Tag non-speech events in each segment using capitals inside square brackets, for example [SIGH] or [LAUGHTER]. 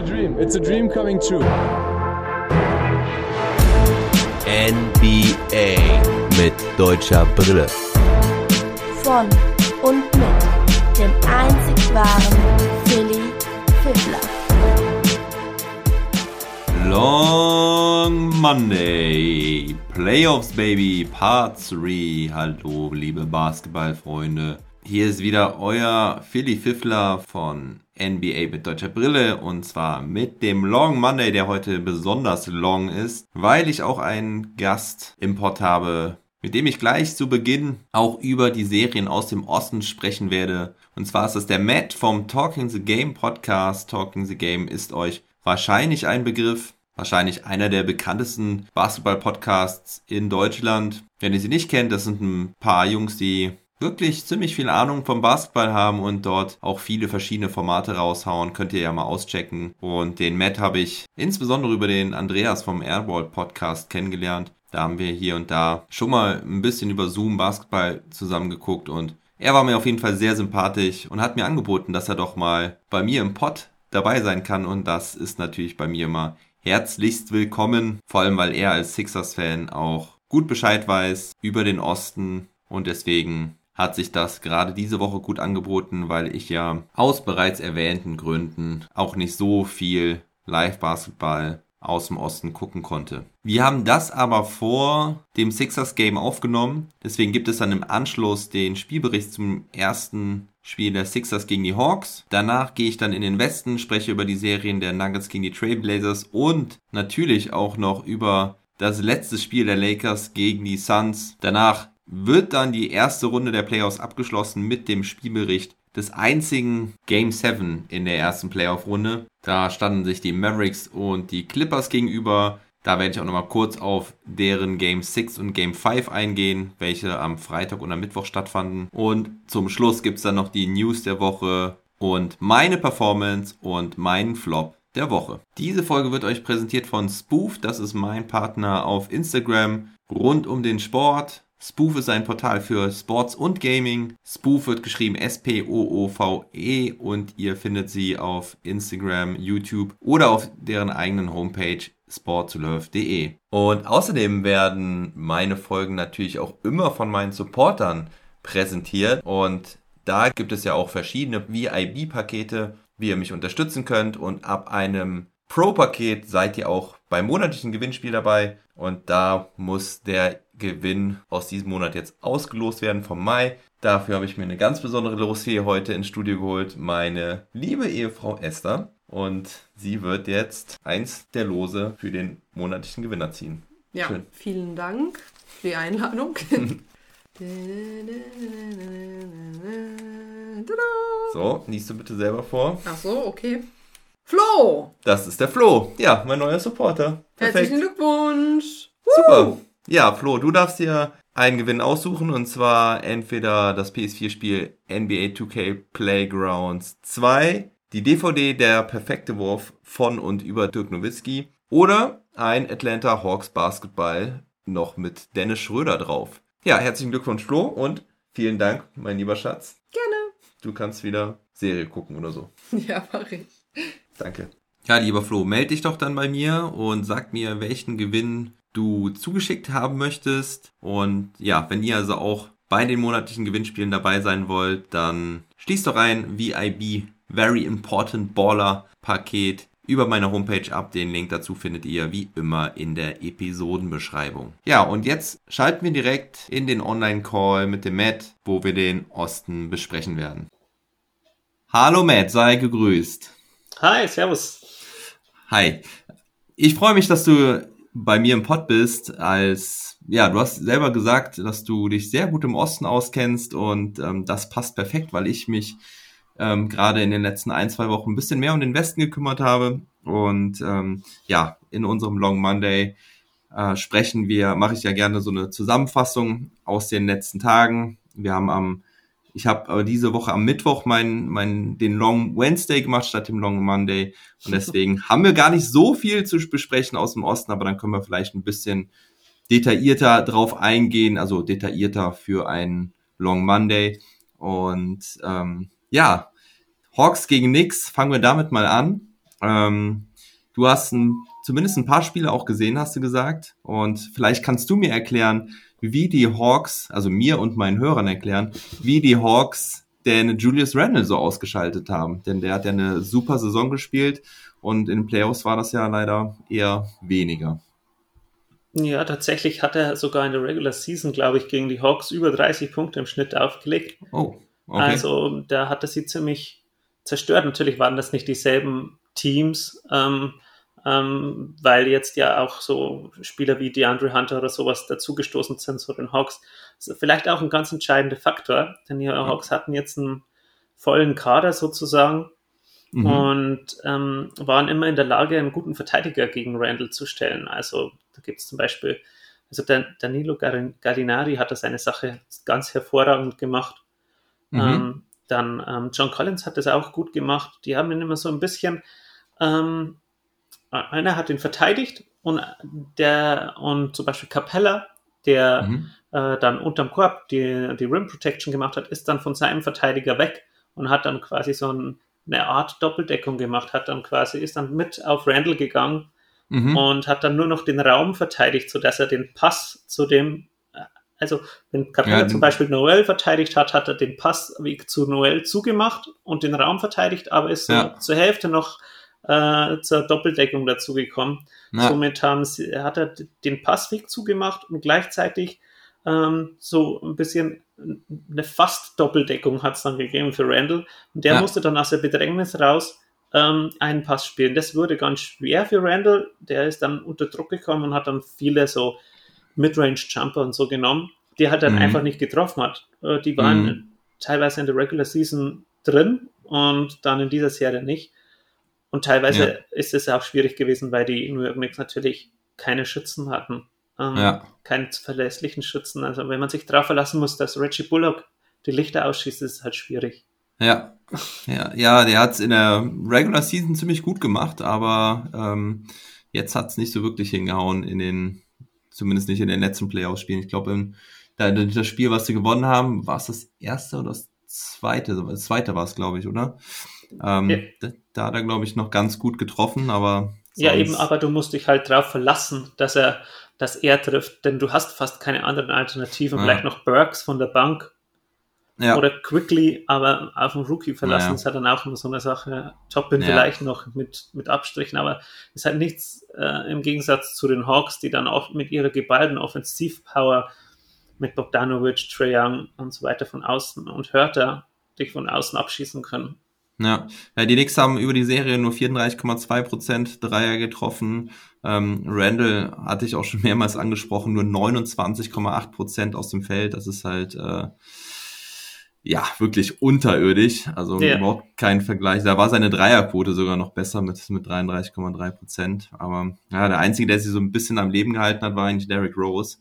a dream. It's a dream coming true. NBA mit deutscher Brille. Von und mit dem einzig wahren Philly Fiddler. Long Monday. Playoffs Baby Part 3. Hallo, liebe Basketballfreunde. Hier ist wieder euer Philly Fiffler von NBA mit deutscher Brille und zwar mit dem Long Monday, der heute besonders long ist, weil ich auch einen Gast im Pod habe, mit dem ich gleich zu Beginn auch über die Serien aus dem Osten sprechen werde. Und zwar ist es der Matt vom Talking the Game Podcast. Talking the Game ist euch wahrscheinlich ein Begriff. Wahrscheinlich einer der bekanntesten Basketball-Podcasts in Deutschland. Wenn ihr sie nicht kennt, das sind ein paar Jungs, die wirklich ziemlich viel Ahnung vom Basketball haben und dort auch viele verschiedene Formate raushauen, könnt ihr ja mal auschecken. Und den Matt habe ich insbesondere über den Andreas vom Airball Podcast kennengelernt. Da haben wir hier und da schon mal ein bisschen über Zoom Basketball zusammengeguckt und er war mir auf jeden Fall sehr sympathisch und hat mir angeboten, dass er doch mal bei mir im Pod dabei sein kann und das ist natürlich bei mir immer herzlichst willkommen, vor allem weil er als Sixers-Fan auch gut Bescheid weiß über den Osten und deswegen hat sich das gerade diese Woche gut angeboten, weil ich ja aus bereits erwähnten Gründen auch nicht so viel Live-Basketball aus dem Osten gucken konnte. Wir haben das aber vor dem Sixers Game aufgenommen. Deswegen gibt es dann im Anschluss den Spielbericht zum ersten Spiel der Sixers gegen die Hawks. Danach gehe ich dann in den Westen, spreche über die Serien der Nuggets gegen die Trailblazers und natürlich auch noch über das letzte Spiel der Lakers gegen die Suns. Danach wird dann die erste Runde der Playoffs abgeschlossen mit dem Spielbericht des einzigen Game 7 in der ersten Playoff-Runde. Da standen sich die Mavericks und die Clippers gegenüber. Da werde ich auch nochmal kurz auf deren Game 6 und Game 5 eingehen, welche am Freitag und am Mittwoch stattfanden. Und zum Schluss gibt es dann noch die News der Woche und meine Performance und meinen Flop der Woche. Diese Folge wird euch präsentiert von Spoof. Das ist mein Partner auf Instagram rund um den Sport. Spoof ist ein Portal für Sports und Gaming. Spoof wird geschrieben S-P-O-O-V-E und ihr findet sie auf Instagram, YouTube oder auf deren eigenen Homepage sportslove.de. Und außerdem werden meine Folgen natürlich auch immer von meinen Supportern präsentiert und da gibt es ja auch verschiedene VIB-Pakete, wie ihr mich unterstützen könnt und ab einem Pro-Paket seid ihr auch beim monatlichen Gewinnspiel dabei und da muss der Gewinn aus diesem Monat jetzt ausgelost werden vom Mai. Dafür habe ich mir eine ganz besondere Losfee heute ins Studio geholt, meine liebe Ehefrau Esther. Und sie wird jetzt eins der Lose für den monatlichen Gewinner ziehen. Ja, Schön. vielen Dank für die Einladung. [LAUGHS] so, liest du bitte selber vor. Ach so, okay. Flo! Das ist der Flo. Ja, mein neuer Supporter. Perfekt. Herzlichen Glückwunsch. Super. Ja, Flo, du darfst dir einen Gewinn aussuchen und zwar entweder das PS4-Spiel NBA 2K Playgrounds 2, die DVD Der perfekte Wurf von und über Dirk Nowitzki oder ein Atlanta Hawks Basketball noch mit Dennis Schröder drauf. Ja, herzlichen Glückwunsch Flo und vielen Dank, mein lieber Schatz. Gerne. Du kannst wieder Serie gucken oder so. [LAUGHS] Ja, mach ich. Danke. Ja, lieber Flo, melde dich doch dann bei mir und sag mir, welchen Gewinn du zugeschickt haben möchtest. Und ja, wenn ihr also auch bei den monatlichen Gewinnspielen dabei sein wollt, dann schließt doch ein VIB Very Important Baller Paket über meine Homepage ab. Den Link dazu findet ihr wie immer in der Episodenbeschreibung. Ja, und jetzt schalten wir direkt in den Online-Call mit dem Matt, wo wir den Osten besprechen werden. Hallo Matt, sei gegrüßt. Hi, servus. Hi. Ich freue mich, dass du bei mir im Pod bist, als ja, du hast selber gesagt, dass du dich sehr gut im Osten auskennst und ähm, das passt perfekt, weil ich mich ähm, gerade in den letzten ein, zwei Wochen ein bisschen mehr um den Westen gekümmert habe. Und ähm, ja, in unserem Long Monday äh, sprechen wir, mache ich ja gerne so eine Zusammenfassung aus den letzten Tagen. Wir haben am ich habe aber diese Woche am Mittwoch mein, mein, den Long Wednesday gemacht statt dem Long Monday. Und deswegen [LAUGHS] haben wir gar nicht so viel zu besprechen aus dem Osten, aber dann können wir vielleicht ein bisschen detaillierter drauf eingehen, also detaillierter für einen Long Monday. Und ähm, ja, Hawks gegen Knicks, fangen wir damit mal an. Ähm, du hast ein, zumindest ein paar Spiele auch gesehen, hast du gesagt. Und vielleicht kannst du mir erklären, wie die Hawks, also mir und meinen Hörern erklären, wie die Hawks denn Julius Randle so ausgeschaltet haben. Denn der hat ja eine super Saison gespielt und in den Playoffs war das ja leider eher weniger. Ja, tatsächlich hat er sogar in der Regular Season, glaube ich, gegen die Hawks über 30 Punkte im Schnitt aufgelegt. Oh, okay. Also da hat er sie ziemlich zerstört. Natürlich waren das nicht dieselben Teams, ähm, ähm, weil jetzt ja auch so Spieler wie DeAndre Hunter oder sowas dazugestoßen sind zu den Hawks. Das ist vielleicht auch ein ganz entscheidender Faktor, denn die Hawks hatten jetzt einen vollen Kader sozusagen mhm. und ähm, waren immer in der Lage, einen guten Verteidiger gegen Randall zu stellen. Also da gibt es zum Beispiel, also der Danilo Gallinari hat da seine Sache ganz hervorragend gemacht. Mhm. Ähm, dann ähm, John Collins hat das auch gut gemacht. Die haben ihn immer so ein bisschen, ähm, einer hat ihn verteidigt und der und zum Beispiel Capella, der mhm. äh, dann unterm Korb die, die Rim Protection gemacht hat, ist dann von seinem Verteidiger weg und hat dann quasi so ein, eine Art Doppeldeckung gemacht, hat dann quasi, ist dann mit auf Randall gegangen mhm. und hat dann nur noch den Raum verteidigt, sodass er den Pass zu dem also, wenn Capella ja, zum Beispiel Noel verteidigt hat, hat er den Passweg zu Noel zugemacht und den Raum verteidigt, aber ist ja. zur Hälfte noch äh, zur Doppeldeckung dazugekommen. Ja. Somit haben sie, hat er den Passweg zugemacht und gleichzeitig ähm, so ein bisschen eine fast Doppeldeckung hat es dann gegeben für Randall. Und der ja. musste dann aus der Bedrängnis raus ähm, einen Pass spielen. Das wurde ganz schwer für Randall. Der ist dann unter Druck gekommen und hat dann viele so Midrange-Jumper und so genommen, die halt dann mhm. einfach nicht getroffen hat. Äh, die waren mhm. teilweise in der Regular Season drin und dann in dieser Serie nicht. Und teilweise ja. ist es auch schwierig gewesen, weil die New York Knicks natürlich keine Schützen hatten. Ähm, ja. Keinen verlässlichen Schützen. Also wenn man sich darauf verlassen muss, dass Reggie Bullock die Lichter ausschießt, ist es halt schwierig. Ja, ja, ja der hat es in der Regular Season ziemlich gut gemacht, aber ähm, jetzt hat es nicht so wirklich hingehauen in den Zumindest nicht in den letzten Playoffs-Spielen. Ich glaube, das Spiel, was sie gewonnen haben, war es das erste oder das zweite? Das zweite war es, glaube ich, oder? Ähm, ja. da, da, hat er, glaube ich, noch ganz gut getroffen, aber. Ja, eben, aber du musst dich halt darauf verlassen, dass er, dass er trifft, denn du hast fast keine anderen Alternativen. Ja. Vielleicht noch Burks von der Bank ja. Oder quickly, aber auf den Rookie verlassen naja. ist halt dann auch immer so eine Sache. Toppin ja. vielleicht noch mit, mit Abstrichen, aber ist halt nichts äh, im Gegensatz zu den Hawks, die dann auch mit ihrer geballten Offensivpower mit Bogdanovic, Trae Young und so weiter von außen und Hörter dich von außen abschießen können. Ja, ja die Knicks haben über die Serie nur 34,2% Dreier getroffen. Ähm, Randall hatte ich auch schon mehrmals angesprochen, nur 29,8% aus dem Feld. Das ist halt äh, ja, wirklich unterirdisch. Also ja. überhaupt kein Vergleich. Da war seine Dreierquote sogar noch besser mit, mit 33,3 Prozent. Aber ja, der Einzige, der sie so ein bisschen am Leben gehalten hat, war eigentlich Derrick Rose,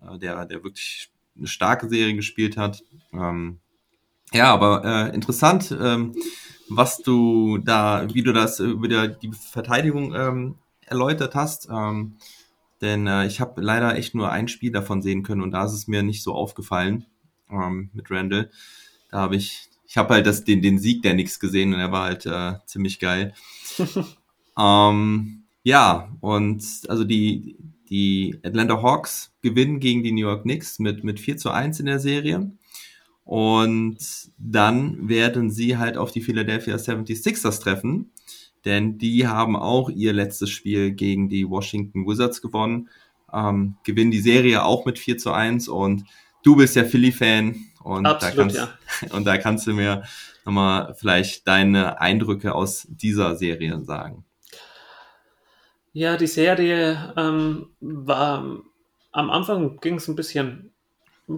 äh, der, der wirklich eine starke Serie gespielt hat. Ähm, ja, aber äh, interessant, ähm, was du da, wie du das über die, Verteidigung ähm, erläutert hast. Ähm, denn äh, ich habe leider echt nur ein Spiel davon sehen können und da ist es mir nicht so aufgefallen ähm, mit Randall. Da habe ich, ich habe halt das, den, den Sieg der Nix gesehen und er war halt äh, ziemlich geil. [LAUGHS] ähm, ja, und also die, die Atlanta Hawks gewinnen gegen die New York Knicks mit, mit 4 zu 1 in der Serie. Und dann werden sie halt auf die Philadelphia 76ers treffen, denn die haben auch ihr letztes Spiel gegen die Washington Wizards gewonnen, ähm, gewinnen die Serie auch mit 4 zu 1 und du bist ja Philly-Fan und, Absolut, da kannst, ja. [LAUGHS] und da kannst du mir nochmal vielleicht deine Eindrücke aus dieser Serie sagen. Ja, die Serie ähm, war am Anfang ging es ein bisschen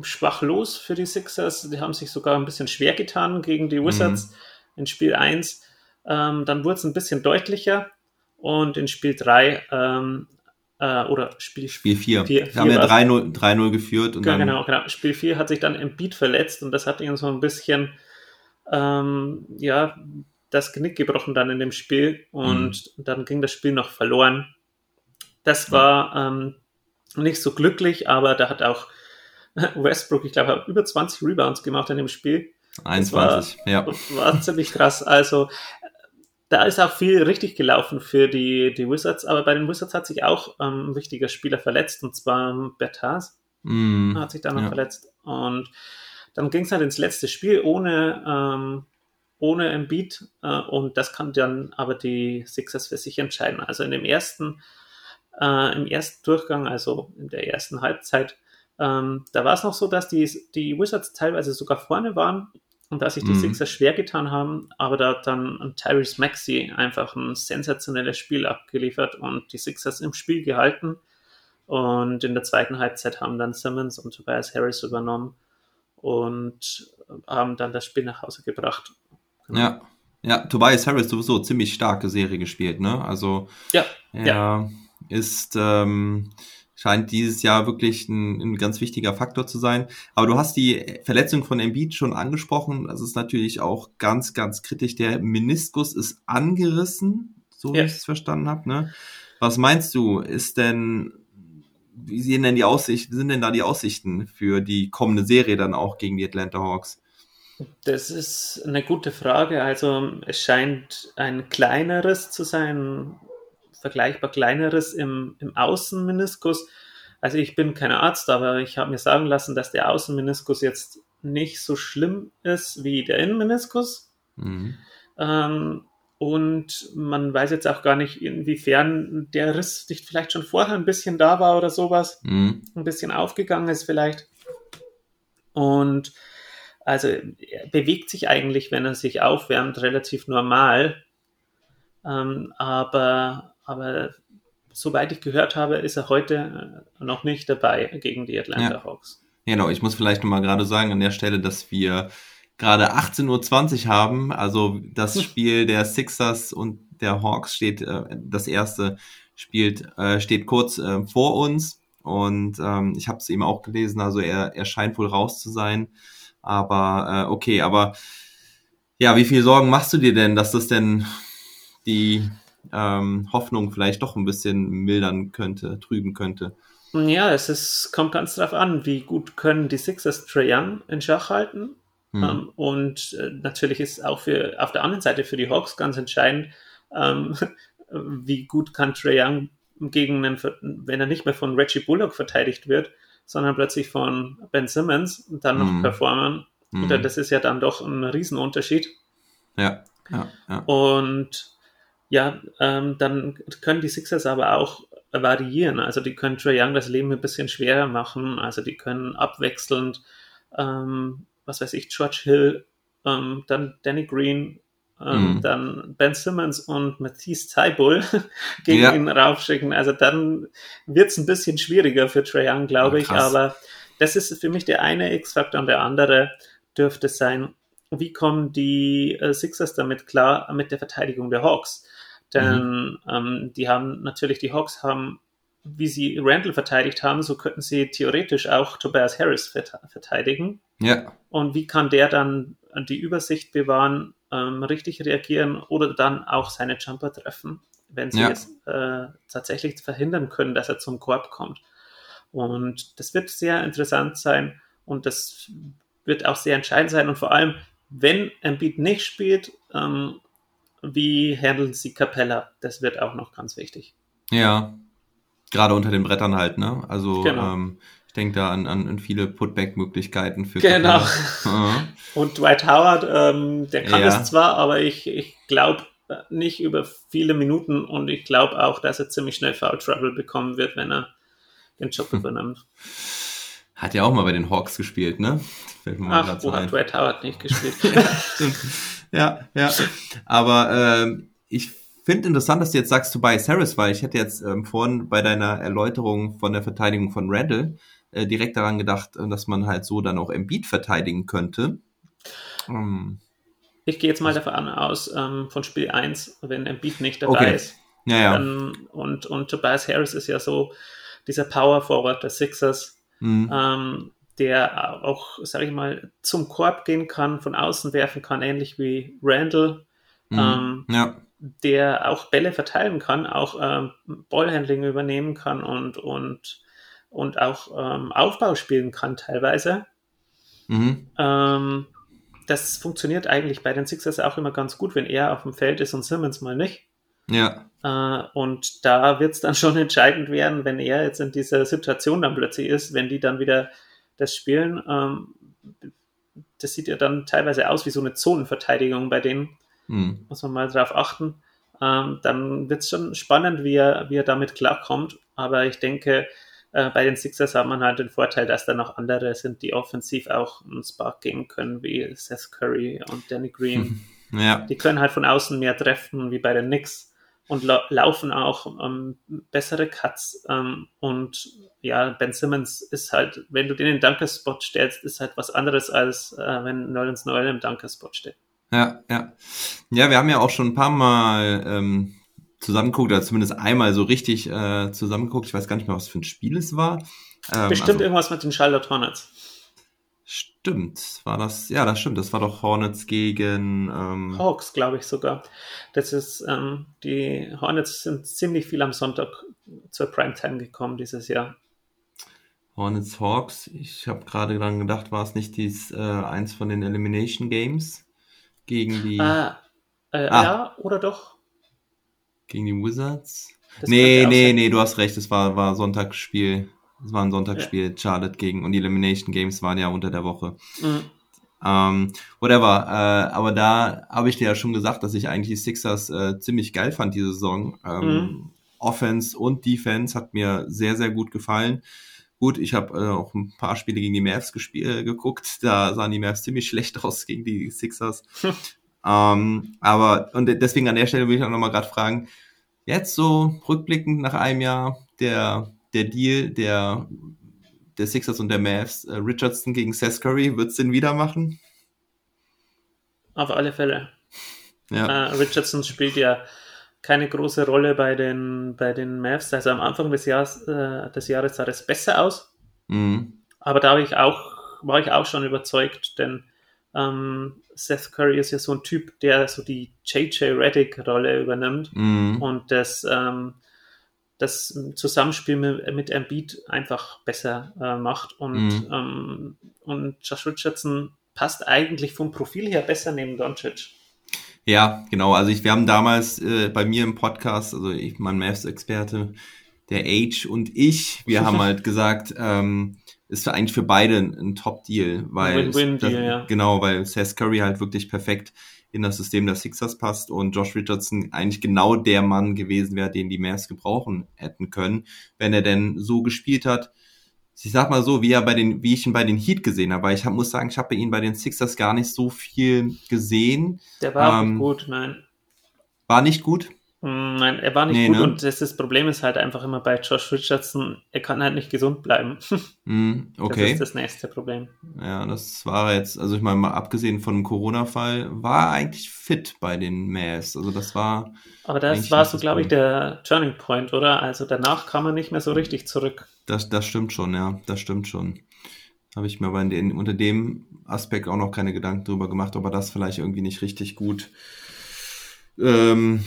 schwach los für die Sixers. Die haben sich sogar ein bisschen schwer getan gegen die Wizards mhm. in Spiel 1. Ähm, dann wurde es ein bisschen deutlicher und in Spiel 3 ähm, äh, oder Spiel, Spiel 4. Wir haben ja 3-0 geführt. Und genau, dann... genau, genau. Spiel 4 hat sich dann im Beat verletzt und das hat ihn so ein bisschen, ähm, ja, das Genick gebrochen dann in dem Spiel und mhm. dann ging das Spiel noch verloren. Das war ähm, nicht so glücklich, aber da hat auch [LAUGHS] Westbrook, ich glaube, über 20 Rebounds gemacht in dem Spiel. 21, war, ja. [LAUGHS] War ziemlich krass. Also da ist auch viel richtig gelaufen für die, die Wizards, aber bei den Wizards hat sich auch ähm, ein wichtiger Spieler verletzt, und zwar Bertaz Mm, hat sich da noch ja. verletzt. Und dann ging es halt ins letzte Spiel ohne, ähm, ohne Embiid äh, und das kann dann aber die Sixers für sich entscheiden. Also in dem ersten, äh, im ersten Durchgang, also in der ersten Halbzeit, ähm, da war es noch so, dass die, die Wizards teilweise sogar vorne waren und dass sich die Mhm. Sixers schwer getan haben, aber da hat dann Tyrese Maxey einfach ein sensationelles Spiel abgeliefert und die Sixers im Spiel gehalten. Und in der zweiten Halbzeit haben dann Simmons und Tobias Harris übernommen und haben dann das Spiel nach Hause gebracht. Ja. Ja, Tobias Harris sowieso ziemlich starke Serie gespielt, ne? Also Ja, ja. ist, ähm, scheint dieses Jahr wirklich ein, ein ganz wichtiger Faktor zu sein. Aber du hast die Verletzung von Embiid schon angesprochen. Das ist natürlich auch ganz, ganz kritisch. Der Meniskus ist angerissen, so wie Ja. ich es verstanden habe, ne? Was meinst du? Ist denn, wie sehen denn die Aussichten, sind denn da die Aussichten für die kommende Serie dann auch gegen die Atlanta Hawks? Das ist eine gute Frage. Also es scheint ein kleineres zu sein, vergleichbar kleineres im, im Außenmeniskus. Also ich bin kein Arzt, aber ich habe mir sagen lassen, dass der Außenmeniskus jetzt nicht so schlimm ist wie der Innenmeniskus. Mhm. Ähm, und man weiß jetzt auch gar nicht, inwiefern der Riss nicht vielleicht schon vorher ein bisschen da war oder sowas Mhm. ein bisschen aufgegangen ist vielleicht. Und also er bewegt sich eigentlich, wenn er sich aufwärmt, relativ normal. Ähm, aber, aber soweit ich gehört habe, ist er heute äh, noch nicht dabei gegen die Atlanta Ja. Hawks. Genau, ich muss vielleicht nochmal gerade sagen an der Stelle, dass wir gerade 18.20 Uhr haben. Also das [LAUGHS] Spiel der Sixers und der Hawks steht, äh, das erste spielt, äh, steht kurz äh, vor uns. Und ähm, ich habe es eben auch gelesen, also er, er scheint wohl raus zu sein. Aber äh, okay, aber ja, wie viel Sorgen machst du dir denn, dass das denn die ähm, Hoffnung vielleicht doch ein bisschen mildern könnte, trüben könnte? Ja, es ist, kommt ganz drauf an, wie gut können die Sixers Trae Young in Schach halten. Hm. Ähm, und äh, natürlich ist auch für, auf der anderen Seite für die Hawks ganz entscheidend, ähm, [LAUGHS] wie gut kann Trae Young gegen einen, wenn er nicht mehr von Reggie Bullock verteidigt wird, sondern plötzlich von Ben Simmons dann noch Mhm. performen. Mhm. Das ist ja dann doch ein Riesenunterschied. Ja, ja, ja. Und ja, ähm, dann können die Sixers aber auch variieren. Also die können Trae Young das Leben ein bisschen schwerer machen. Also die können abwechselnd, ähm, was weiß ich, George Hill, ähm, dann Danny Green, ähm, Mhm. dann Ben Simmons und Matisse Taibull [LAUGHS] gegen Ja. ihn raufschicken. Also dann wird es ein bisschen schwieriger für Trae Young, glaube Ja, ich. Aber das ist für mich der eine X-Faktor und der andere dürfte sein, wie kommen die äh, Sixers damit klar mit der Verteidigung der Hawks? Denn ähm, die haben natürlich, die Hawks haben, wie sie Randall verteidigt haben, so könnten sie theoretisch auch Tobias Harris vert verteidigen. Ja, Und wie kann der dann die Übersicht bewahren, ähm, richtig reagieren oder dann auch seine Jumper treffen, wenn sie Ja. es äh, tatsächlich verhindern können, dass er zum Korb kommt? Und das wird sehr interessant sein und das wird auch sehr entscheidend sein. Und vor allem, wenn Embiid nicht spielt, ähm, wie handeln sie Capella? Das wird auch noch ganz wichtig. Ja, gerade unter den Brettern halt, ne? Also Genau. ähm, ich denke da an, an, an viele Putback-Möglichkeiten für Genau. Capella. [LAUGHS] Und Dwight Howard, ähm, der kann Ja. es zwar, aber ich, ich glaube nicht über viele Minuten und ich glaube auch, dass er ziemlich schnell Foul Trouble bekommen wird, wenn er den Job [LAUGHS] übernimmt. Hat ja auch mal bei den Hawks gespielt, ne? Ach, wo hat. Dwight Howard nicht gespielt? [LAUGHS] [LAUGHS] Ja, ja. Aber ähm, ich finde interessant, dass du jetzt sagst Tobias Harris, weil ich hätte jetzt ähm, vorhin bei deiner Erläuterung von der Verteidigung von Randall äh, direkt daran gedacht, äh, dass man halt so dann auch Embiid verteidigen könnte. Ähm, ich gehe jetzt mal davon aus, ähm, von Spiel 1, wenn Embiid nicht dabei Okay. ist. ja, ja. Dann, und, und Tobias Harris ist ja so dieser Power Forward der Sixers, Mhm. ähm, der auch, sag ich mal, zum Korb gehen kann, von außen werfen kann, ähnlich wie Randall. Mhm. ähm, ja. der auch Bälle verteilen kann, auch ähm, Ballhandling übernehmen kann und, und, und auch ähm, Aufbau spielen kann teilweise. Mhm. Ähm, das funktioniert eigentlich bei den Sixers auch immer ganz gut, wenn er auf dem Feld ist und Simmons mal nicht. Ja. Äh, und da wird es dann schon [LAUGHS] entscheidend werden, wenn er jetzt in dieser Situation dann plötzlich ist, wenn die dann wieder das spielen. Ähm, das sieht ja dann teilweise aus wie so eine Zonenverteidigung bei denen. Hm. Muss man mal drauf achten. Ähm, dann wird es schon spannend, wie er, wie er damit klarkommt. Aber ich denke, äh, bei den Sixers hat man halt den Vorteil, dass da noch andere sind, die offensiv auch einen Spark geben können, wie Seth Curry und Danny Green. [LAUGHS] Ja. Die können halt von außen mehr treffen, wie bei den Knicks und la laufen auch ähm, bessere Cuts. Ähm, und ja, Ben Simmons ist halt, wenn du den in den Dunker-Spot stellst, ist halt was anderes, als äh, wenn Nolens Noel im Dunker-Spot steht. Ja, ja. Ja, wir haben ja auch schon ein paar Mal ähm, zusammengeguckt, oder zumindest einmal so richtig äh, zusammengeguckt. Ich weiß gar nicht mehr, was für ein Spiel es war. Ähm, Bestimmt also- irgendwas mit den Charlotte Hornets. Stimmt, war das, ja, das stimmt, das war doch Hornets gegen, ähm, Hawks, glaube ich sogar. Das ist, ähm, die Hornets sind ziemlich viel am Sonntag zur Primetime gekommen dieses Jahr. Hornets Hawks. Ich habe gerade dran gedacht, war es nicht dies, äh, eins von den Elimination Games gegen die, Ah, äh, Ah. ja, oder doch? gegen die Wizards? Das nee, nee, nee, du hast recht, es war, war Sonntagsspiel. Es war ein Sonntagsspiel, Charlotte gegen, und die Elimination Games waren ja unter der Woche. Mhm. Ähm, whatever, äh, aber da habe ich dir ja schon gesagt, dass ich eigentlich die Sixers äh, ziemlich geil fand diese Saison. Ähm, Mhm. Offense und Defense hat mir sehr, sehr gut gefallen. Gut, ich habe äh, auch ein paar Spiele gegen die Mavs gespielt, äh, geguckt. Da sahen die Mavs ziemlich [LAUGHS] schlecht aus gegen die Sixers. [LAUGHS] ähm, aber, und deswegen an der Stelle will ich auch nochmal gerade fragen, jetzt so rückblickend nach einem Jahr, der, der Deal der, der Sixers und der Mavs, äh, Richardson gegen Seth Curry, wird's den wieder machen? Auf alle Fälle. Ja. Äh, Richardson spielt ja keine große Rolle bei den, bei den Mavs. Also am Anfang des Jahres, äh, des Jahres sah das besser aus. Mhm. Aber da ich auch, war ich auch schon überzeugt, denn ähm, Seth Curry ist ja so ein Typ, der so die JJ Reddick-Rolle übernimmt Mhm. und das, ähm, das Zusammenspiel mit, mit Embiid einfach besser äh, macht. Und, Mhm. ähm, und Josh Richardson passt eigentlich vom Profil her besser neben Doncic. Ja, genau. Also ich, wir haben damals äh, bei mir im Podcast, also ich, mein Mavs-Experte, der Age und ich, wir haben [LAUGHS] halt gesagt, ähm, ist für eigentlich für beide ein, ein Top-Deal, weil Win-win-Deal, das- ja. genau, weil Seth Curry halt wirklich perfekt in das System der Sixers passt und Josh Richardson eigentlich genau der Mann gewesen wäre, den die Mavs gebrauchen hätten können, wenn er denn so gespielt hat. Ich sag mal so, wie er bei den, wie ich ihn bei den Heat gesehen habe, ich hab, muss sagen, ich habe bei ihm bei den Sixers gar nicht so viel gesehen. Der war Ähm, nicht gut, nein. War nicht gut. Nein, er war nicht Nee, gut ne? und das, das Problem ist halt einfach immer bei Josh Richardson, er kann halt nicht gesund bleiben. Mm, [LAUGHS] Das okay. ist das nächste Problem. Ja, das war jetzt, also ich meine, mal abgesehen von dem Corona-Fall, war eigentlich fit bei den Mavs. Also das war, Aber das war so, das glaube ich, der Turning Point, oder? Also danach kam er nicht mehr so richtig zurück. das, das stimmt schon, ja, das stimmt schon. Habe ich mir aber den, unter dem Aspekt auch noch keine Gedanken drüber gemacht, ob er das vielleicht irgendwie nicht richtig gut, ähm,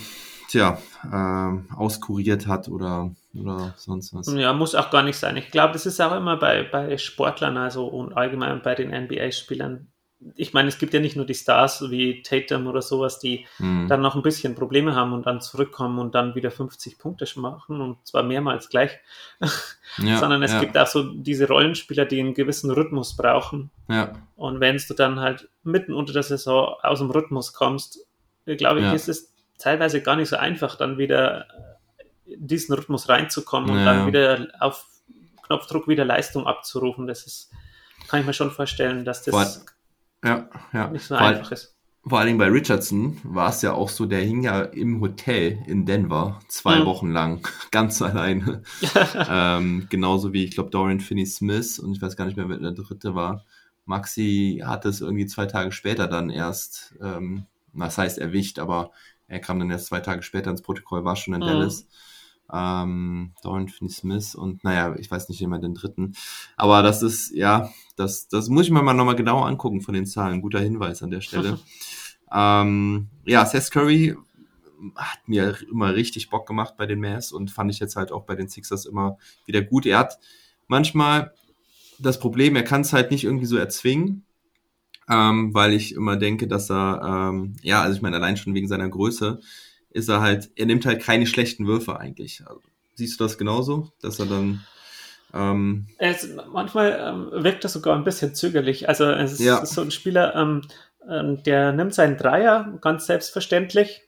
tja, ähm, auskuriert hat oder, oder sonst was. Ja, muss auch gar nicht sein. Ich glaube, das ist auch immer bei, bei Sportlern, also und allgemein bei den NBA-Spielern. Ich meine, es gibt ja nicht nur die Stars wie Tatum oder sowas, die Hm. dann noch ein bisschen Probleme haben und dann zurückkommen und dann wieder 50 Punkte machen und zwar mehrmals gleich, [LAUGHS] ja, sondern es ja, gibt auch so diese Rollenspieler, die einen gewissen Rhythmus brauchen. ja, Und wenn du dann halt mitten unter der Saison aus dem Rhythmus kommst, glaube ich, ist es teilweise gar nicht so einfach, dann wieder in diesen Rhythmus reinzukommen und Ja, dann wieder auf Knopfdruck wieder Leistung abzurufen. Das ist, kann ich mir schon vorstellen, dass das Vor- ja, ja. nicht so Vor- einfach ist. Vor allen Dingen bei Richardson war es ja auch so, der hing ja im Hotel in Denver zwei Mhm. Wochen lang, [LAUGHS] ganz alleine. [LAUGHS] ähm, genauso wie, ich glaube, Dorian Finney-Smith und ich weiß gar nicht mehr, wer der dritte war. Maxi hat es irgendwie zwei Tage später dann erst, ähm, was heißt erwischt, aber er kam dann erst zwei Tage später ins Protokoll, war schon in Mhm. Dallas. Ähm, Dorian Finney-Smith und naja, ich weiß nicht immer den dritten. Aber das ist, ja, das, das muss ich mir mal nochmal genauer angucken von den Zahlen. Guter Hinweis an der Stelle. [LAUGHS] ähm, ja, Seth Curry hat mir immer richtig Bock gemacht bei den Mavs und fand ich jetzt halt auch bei den Sixers immer wieder gut. Er hat manchmal das Problem, er kann es halt nicht irgendwie so erzwingen. Ähm, weil ich immer denke, dass er, ähm, ja, also ich meine, allein schon wegen seiner Größe ist er halt, er nimmt halt keine schlechten Würfe eigentlich. Also, siehst du das genauso, dass er dann ähm, Es, manchmal ähm, wirkt er sogar ein bisschen zögerlich. Also es ist Ja. so ein Spieler, ähm, ähm, der nimmt seinen Dreier ganz selbstverständlich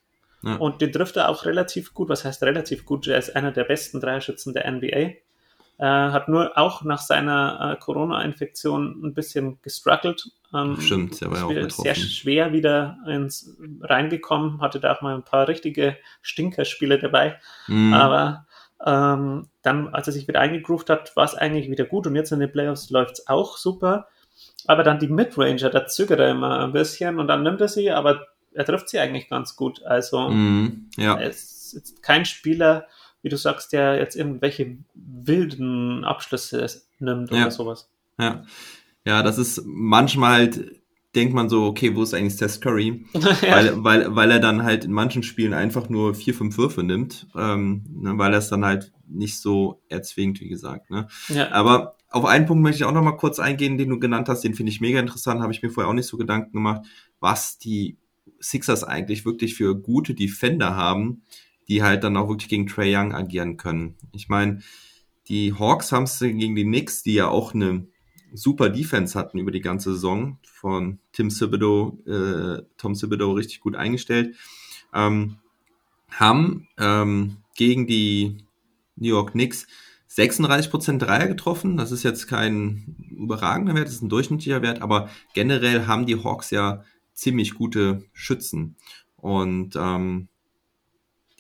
Ja. und den trifft er auch relativ gut. Was heißt relativ gut? Er ist einer der besten Dreierschützen der NBA. Äh, hat nur auch nach seiner äh, Corona-Infektion ein bisschen gestruggelt. Ähm, Stimmt, der war ja auch betroffen. Sehr schwer wieder ins reingekommen, hatte da auch mal ein paar richtige Stinkerspiele dabei. mh, Aber ähm, dann, als er sich wieder eingegroovt hat, war es eigentlich wieder gut und jetzt in den Playoffs läuft es auch super. Aber dann die Midranger, da zögert er immer ein bisschen und dann nimmt er sie, aber er trifft sie eigentlich ganz gut. Also mh, ja. er ist kein Spieler, wie du sagst, der jetzt irgendwelche wilden Abschlüsse nimmt Ja. oder sowas. Ja. ja, das ist manchmal halt, denkt man so, okay, wo ist eigentlich Steph Curry? [LAUGHS] Weil, weil, weil er dann halt in manchen Spielen einfach nur vier, fünf Würfe nimmt, ähm, ne, weil er es dann halt nicht so erzwingt, wie gesagt. Ne? ja. Aber auf einen Punkt möchte ich auch noch mal kurz eingehen, den du genannt hast, den finde ich mega interessant, habe ich mir vorher auch nicht so Gedanken gemacht, was die Sixers eigentlich wirklich für gute Defender haben, die halt dann auch wirklich gegen Trey Young agieren können. Ich meine, die Hawks haben es gegen die Knicks, die ja auch eine super Defense hatten über die ganze Saison, von Tim Thibodeau, äh, Tom Thibodeau richtig gut eingestellt, ähm, haben ähm, gegen die New York Knicks 36% Dreier getroffen. Das ist jetzt kein überragender Wert, das ist ein durchschnittlicher Wert, aber generell haben die Hawks ja ziemlich gute Schützen. Und ähm,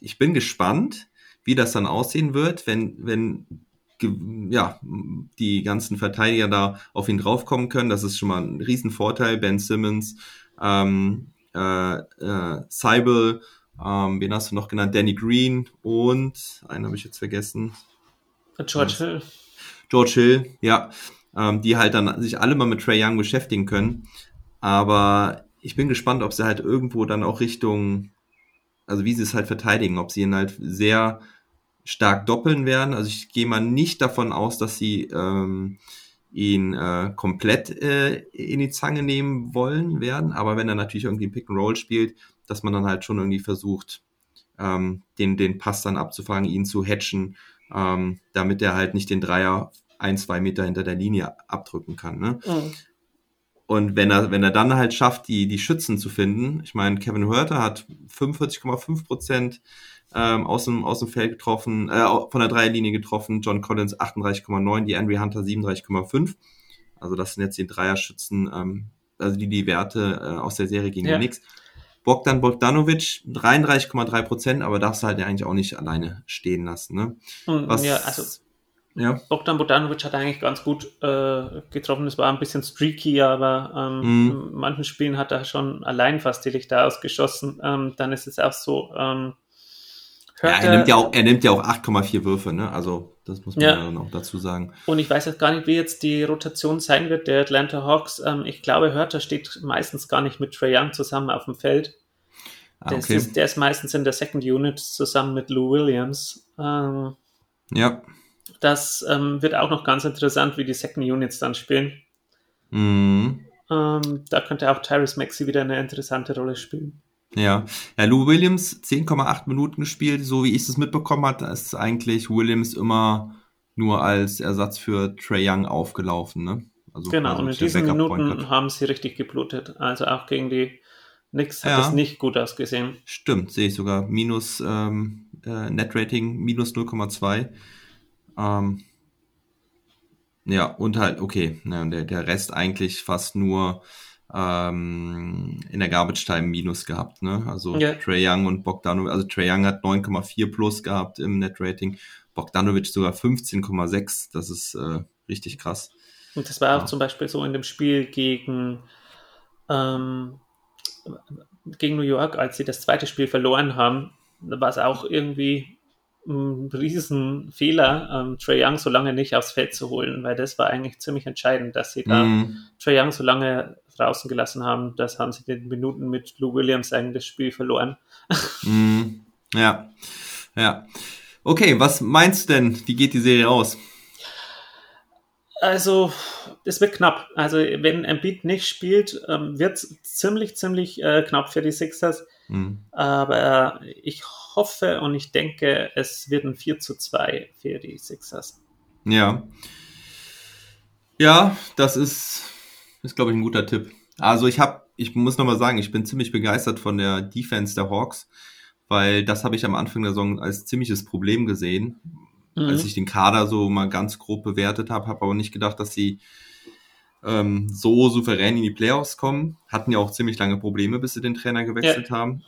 ich bin gespannt, wie das dann aussehen wird, wenn, wenn ja, die ganzen Verteidiger da auf ihn draufkommen können. Das ist schon mal ein Riesenvorteil. Ben Simmons, ähm, äh, äh, Seibel, ähm, wen hast du noch genannt? Danny Green und einen habe ich jetzt vergessen. George Hill. George Hill, ja, ähm, die halt dann sich alle mal mit Trey Young beschäftigen können. Aber ich bin gespannt, ob sie halt irgendwo dann auch Richtung, also wie sie es halt verteidigen, ob sie ihn halt sehr stark doppeln werden. Also ich gehe mal nicht davon aus, dass sie ähm, ihn äh, komplett äh, in die Zange nehmen wollen werden. Aber wenn er natürlich irgendwie Pick and Roll spielt, dass man dann halt schon irgendwie versucht, ähm, den, den Pass dann abzufangen, ihn zu hatchen, ähm, damit er halt nicht den Dreier ein, zwei Meter hinter der Linie abdrücken kann. Ne? Mhm. Und wenn er, wenn er dann halt schafft, die, die Schützen zu finden, ich meine, Kevin Hörter hat 45,5 Prozent ähm, aus, dem, aus dem Feld getroffen, äh, von der Dreierlinie getroffen, John Collins 38,9, die Henry Hunter 37,5. Also das sind jetzt die Dreierschützen, ähm, also die, die Werte äh, aus der Serie gegen Ja. die Knicks. Bogdan Bogdanovic 33,3 Prozent, aber darfst du halt ja eigentlich auch nicht alleine stehen lassen. Ne? Und, Was, ja, also ja. Bogdan Bogdanovic hat eigentlich ganz gut äh, getroffen. Es war ein bisschen streaky, aber ähm, Mhm. in manchen Spielen hat er schon allein fast die Lichter ausgeschossen. Ähm, dann ist es auch so. Ähm, Ja, er nimmt ja auch, er nimmt ja auch 8,4 Würfe, ne? Also, das muss man Ja. ja. dann auch dazu sagen. Und ich weiß jetzt gar nicht, wie jetzt die Rotation sein wird der Atlanta Hawks. Ähm, ich glaube, Hörter steht meistens gar nicht mit Trey Young zusammen auf dem Feld. Ah, okay. ist, der ist meistens in der Second Unit zusammen mit Lou Williams. Ähm, ja. Das ähm, wird auch noch ganz interessant, wie die Second Units dann spielen. Mhm. Ähm, da könnte auch Tyrese Maxey wieder eine interessante Rolle spielen. Ja. Ja, Lou Williams 10,8 Minuten gespielt, so wie ich es mitbekommen hatte, ist eigentlich Williams immer nur als Ersatz für Trey Young aufgelaufen, ne? Also Genau, und in diesen Minuten haben sie richtig geblutet. Also auch gegen die Knicks hat Ja. das nicht gut ausgesehen. Stimmt, sehe ich sogar. Minus ähm, äh, Net-Rating, minus 0,2. Ähm, ja, und halt, okay, na, der, der Rest eigentlich fast nur ähm, in der Garbage Time Minus gehabt, ne? Also Ja. Trey Young und Bogdanovic, also Trey Young hat 9,4 plus gehabt im Net-Rating, Bogdanovic sogar 15,6, das ist äh, richtig krass. Und das war auch Ja. zum Beispiel so in dem Spiel gegen, ähm, gegen New York, als sie das zweite Spiel verloren haben. Da war es auch irgendwie ein Riesenfehler, ähm, Trey Young so lange nicht aufs Feld zu holen, weil das war eigentlich ziemlich entscheidend, dass sie da Mhm. Trey Young so lange draußen gelassen haben. Das haben sie in den Minuten mit Lou Williams eigentlich das Spiel verloren. [LAUGHS] Mhm. Ja, ja. Okay, was meinst du denn? Wie geht die Serie aus? Also, es wird knapp. Also, wenn Embiid nicht spielt, ähm, wird es ziemlich, ziemlich äh, knapp für die Sixers. Mhm. Aber äh, ich hoffe und ich denke, es wird ein 4 zu 2 für die Sixers. Ja. Ja, das ist, ist glaube ich, ein guter Tipp. Also ich habe, ich muss nochmal sagen, ich bin ziemlich begeistert von der Defense der Hawks, weil das habe ich am Anfang der Saison als ziemliches Problem gesehen, Mhm. als ich den Kader so mal ganz grob bewertet habe, habe aber nicht gedacht, dass sie ähm, so souverän in die Playoffs kommen. Hatten ja auch ziemlich lange Probleme, bis sie den Trainer gewechselt haben.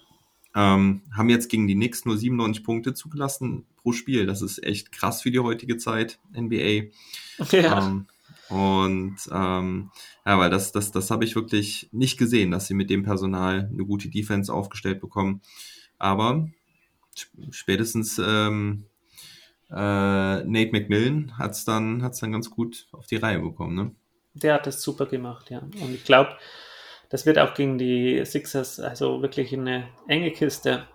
Ähm, haben jetzt gegen die Knicks nur 97 Punkte zugelassen pro Spiel. Das ist echt krass für die heutige Zeit, NBA. Ja. Ähm, und ähm, ja, weil das, das, das habe ich wirklich nicht gesehen, dass sie mit dem Personal eine gute Defense aufgestellt bekommen. Aber sp- spätestens ähm, äh, Nate McMillan hat es dann, hat's dann ganz gut auf die Reihe bekommen. Ne? Der hat das super gemacht, ja. Und ich glaube, das wird auch gegen die Sixers also wirklich eine enge Kiste.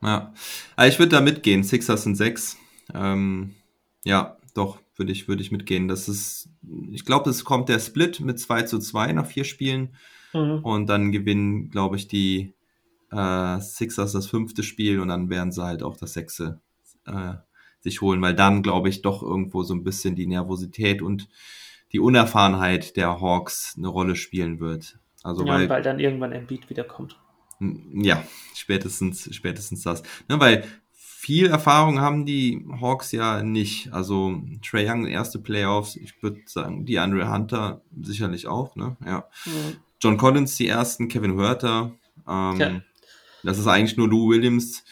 Ja, also ich würde da mitgehen. Sixers sind sechs. Ähm, ja, doch, würde ich, würde ich mitgehen. Das ist, ich glaube, es kommt der Split mit 2 zu 2 nach vier Spielen. Mhm. Und dann gewinnen, glaube ich, die äh, Sixers das fünfte Spiel und dann werden sie halt auch das sechste äh, sich holen, weil dann, glaube ich, doch irgendwo so ein bisschen die Nervosität und die Unerfahrenheit der Hawks eine Rolle spielen wird. Also ja, weil, weil dann irgendwann Embiid wiederkommt. ja, spätestens, spätestens das. Ne, weil viel Erfahrung haben die Hawks ja nicht. Also Trey Young, erste Playoffs, ich würde sagen, die Andre Hunter sicherlich auch, ne? Ja. Mhm. John Collins die ersten, Kevin Hörter. Ähm, Ja. Das ist eigentlich nur Lou Williams.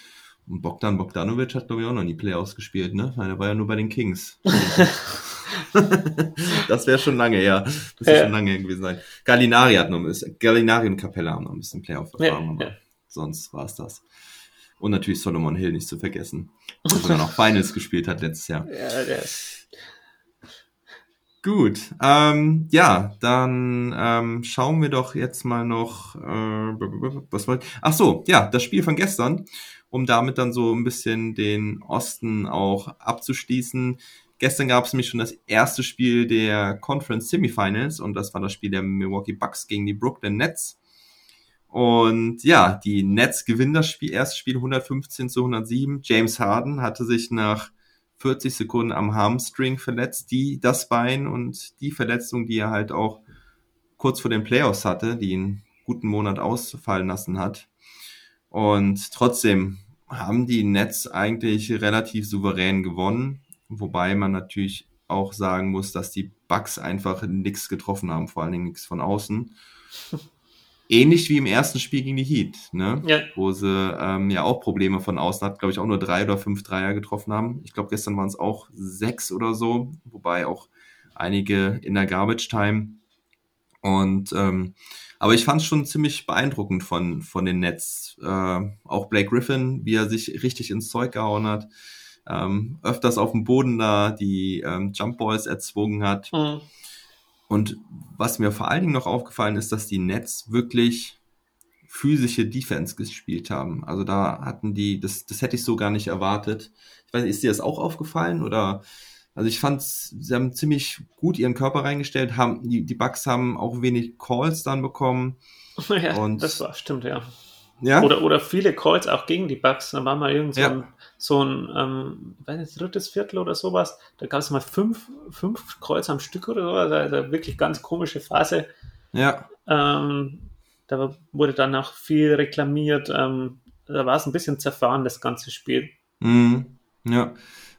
Und Bogdan Bogdanovic hat, glaube ich, auch noch nie Playoffs gespielt, ne? Weil er war ja nur bei den Kings. [LAUGHS] [LAUGHS] das wäre schon lange her. Das wird Ja. schon lange gewesen sein. Gallinari hat noch ein bisschen, Gallinari und Capella haben noch ein bisschen Playoff-Erfahrung, Ja, aber ja. sonst war es das. Und natürlich Solomon Hill nicht zu vergessen. Der sogar noch Finals [LAUGHS] gespielt hat letztes Jahr. Ja, der ist, Gut, ähm, ja, dann ähm, schauen wir doch jetzt mal noch, äh, was wollte Ach so, ja, das Spiel von gestern, um damit dann so ein bisschen den Osten auch abzuschließen. Gestern gab es nämlich schon das erste Spiel der Conference Semifinals und das war das Spiel der Milwaukee Bucks gegen die Brooklyn Nets. Und ja, die Nets gewinnen das Spiel, erste Spiel 115 zu 107. James Harden hatte sich nach 40 Sekunden am Hamstring verletzt, die, das Bein und die Verletzung, die er halt auch kurz vor den Playoffs hatte, die ihn guten Monat ausfallen lassen hat. Und trotzdem haben die Nets eigentlich relativ souverän gewonnen, wobei man natürlich auch sagen muss, dass die Bucks einfach nichts getroffen haben, vor allen Dingen nichts von außen. [LAUGHS] Ähnlich wie im ersten Spiel gegen die Heat, ne? ja, wo sie ähm, ja auch Probleme von außen hat, glaube ich, auch nur drei oder fünf Dreier getroffen haben. Ich glaube, gestern waren es auch sechs oder so, wobei auch einige in der Garbage Time. Und ähm, aber ich fand es schon ziemlich beeindruckend von, von den Nets. Äh, auch Blake Griffin, wie er sich richtig ins Zeug gehauen hat. Ähm, öfters auf dem Boden da die ähm, Jump Balls erzwungen hat. mhm. Und was mir vor allen Dingen noch aufgefallen ist, dass die Nets wirklich physische Defense gespielt haben. Also da hatten die, das, das hätte ich so gar nicht erwartet. Ich weiß nicht, ist dir das auch aufgefallen oder? Also ich fand, sie haben ziemlich gut ihren Körper reingestellt, haben, die, die Bucks haben auch wenig Calls dann bekommen. [LAUGHS] ja Und- das war, stimmt, ja. Ja, Oder, oder viele Calls auch gegen die Bucks. Da war mal irgend so Ja. ein, so ein ähm, weiß nicht, drittes Viertel oder sowas. Da gab es mal fünf, fünf Calls am Stück oder so. Also, also wirklich ganz komische Phase. ja, Ähm, da wurde dann auch viel reklamiert. Ähm, da war es ein bisschen zerfahren, das ganze Spiel. Mhm. Ja,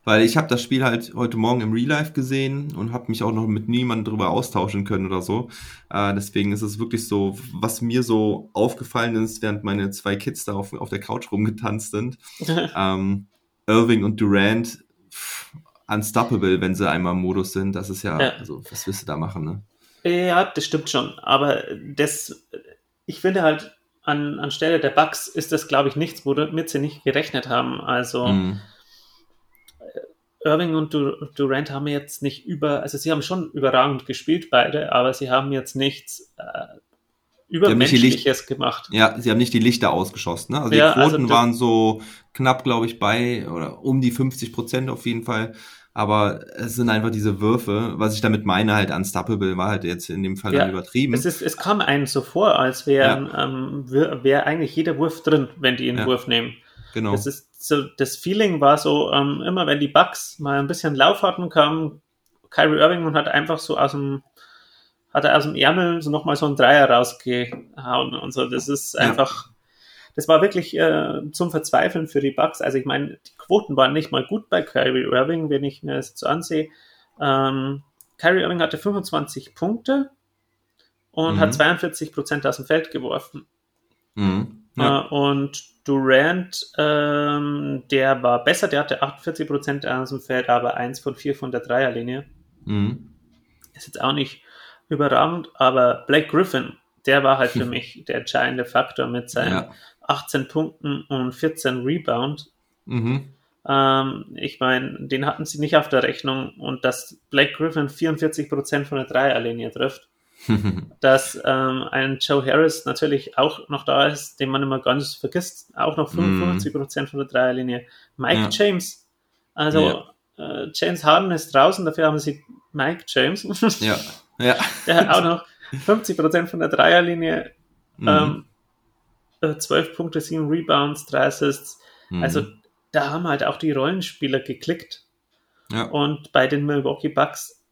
weil ich habe das Spiel halt heute Morgen im Real Life gesehen und habe mich auch noch mit niemandem drüber austauschen können oder so. Äh, deswegen ist es wirklich so, was mir so aufgefallen ist, während meine zwei Kids da auf, auf der Couch rumgetanzt sind. [LAUGHS] ähm, Irving und Durant, pff, unstoppable, wenn sie einmal im Modus sind. Das ist ja, Ja. also was willst du da machen, ne? Ja, das stimmt schon. Aber das, ich finde halt, an, anstelle der Bugs ist das, glaube ich, nichts, womit sie nicht gerechnet haben. Also Mhm. Irving und Dur Durant haben jetzt nicht über, also sie haben schon überragend gespielt, beide, aber sie haben jetzt nichts äh, Übermenschliches gemacht. Ja, sie haben nicht die Lichter ausgeschossen. Ne? Also Ja, die also Quoten das- waren so knapp, glaube ich, bei oder um die 50 Prozent auf jeden Fall. aber es sind einfach diese Würfe. Was ich damit meine, halt unstoppable, war halt jetzt in dem Fall Ja, dann übertrieben. Es, ist, es kam einem so vor, als wäre ähm, wär, eigentlich jeder Wurf drin, wenn die einen Ja. Wurf nehmen. genau. Das ist so, das Feeling war so, ähm, immer wenn die Bucks mal ein bisschen Lauf hatten, kam Kyrie Irving und hat einfach so aus dem, hat er aus dem Ärmel so nochmal so einen Dreier rausgehauen und so. Das ist Ja. einfach, das war wirklich äh, zum Verzweifeln für die Bucks. Also ich meine, die Quoten waren nicht mal gut bei Kyrie Irving, wenn ich mir das so ansehe. Ähm, Kyrie Irving hatte 25 Punkte und Mhm. hat 42 Prozent aus dem Feld geworfen. mhm. Ja. Äh, und Durant, ähm, der war besser, der hatte 48% aus dem Feld, aber 1 von 4 von der Dreierlinie. Mhm. Ist jetzt auch nicht überragend, aber Blake Griffin, der war halt für [LAUGHS] mich der entscheidende Faktor mit seinen Ja. 18 Punkten und 14 Rebound. Mhm. Ähm, ich meine, den hatten sie nicht auf der Rechnung und dass Blake Griffin 44% von der Dreierlinie trifft, dass ähm, ein Joe Harris natürlich auch noch da ist, den man immer ganz vergisst, auch noch 55% von der Dreierlinie. Mike Ja. James, also äh, James Harden ist draußen, dafür haben sie Mike James, ja. [LAUGHS] Ja. der hat auch noch 50% von der Dreierlinie, Mhm. ähm, äh, 12 Punkte, 7 Rebounds, 3 Assists. Mhm. Also da haben halt auch die Rollenspieler geklickt. ja. Und bei den Milwaukee Bucks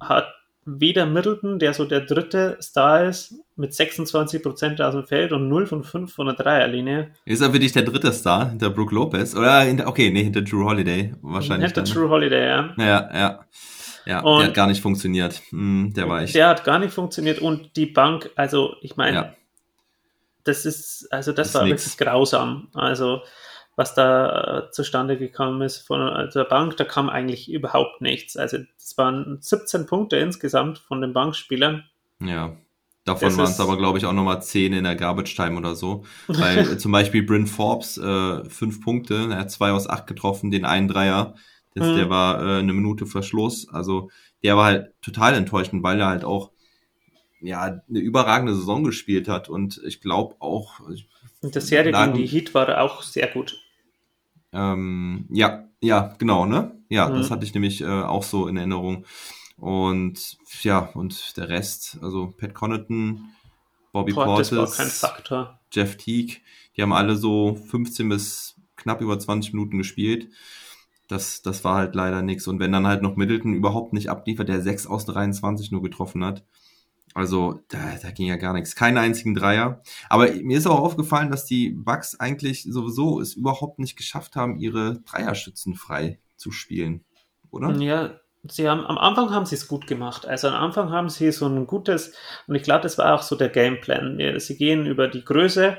hat weder Middleton, der so der dritte Star ist, mit 26% aus dem Feld und 0 von 5 von der Dreierlinie. Ist er für dich der dritte Star hinter Brook Lopez? Oder hinter, okay, nee, hinter Drew Holiday wahrscheinlich. Hinter dann? True Holiday, ja. Ja, ja. Ja, Und- der hat gar nicht funktioniert. Mhm, der war echt. Der hat gar nicht funktioniert und die Bank, also ich meine, ja. das ist, also das, Das war nix. wirklich grausam. Also was da äh, zustande gekommen ist von äh, der Bank, da kam eigentlich überhaupt nichts. Also es waren 17 Punkte insgesamt von den Bankspielern. Ja. Davon Das waren es aber, glaube ich, auch nochmal 10 in der Garbage Time oder so. [LAUGHS] Weil äh, zum Beispiel Bryn Forbes, äh, fünf Punkte, er hat zwei aus acht getroffen, den einen Dreier. Das, Mhm. Der war äh, eine Minute vor Schluss. Also der war halt total enttäuschend, weil er halt auch ja eine überragende Saison gespielt hat. Und ich glaube auch, Und der Serie gegen die Heat war auch sehr gut. Ähm, ja, ja, genau, ne? Ja, Mhm. das hatte ich nämlich äh, auch so in Erinnerung. Und ja, und der Rest, also Pat Connaughton, Bobby Portis Portis. Jeff Teague, die haben alle so 15 bis knapp über 20 Minuten gespielt. Das, das war halt leider nichts. Und wenn dann halt noch Middleton überhaupt nicht abliefert, der 6 aus 23 nur getroffen hat. Also, da, da ging ja gar nichts. Keinen einzigen Dreier. Aber mir ist auch aufgefallen, dass die Bucks eigentlich sowieso es überhaupt nicht geschafft haben, ihre Dreierschützen frei zu spielen. Oder? Ja, sie haben am Anfang haben sie es gut gemacht. Also am Anfang haben sie so ein gutes, und ich glaube, das war auch so der Gameplan. Sie gehen über die Größe,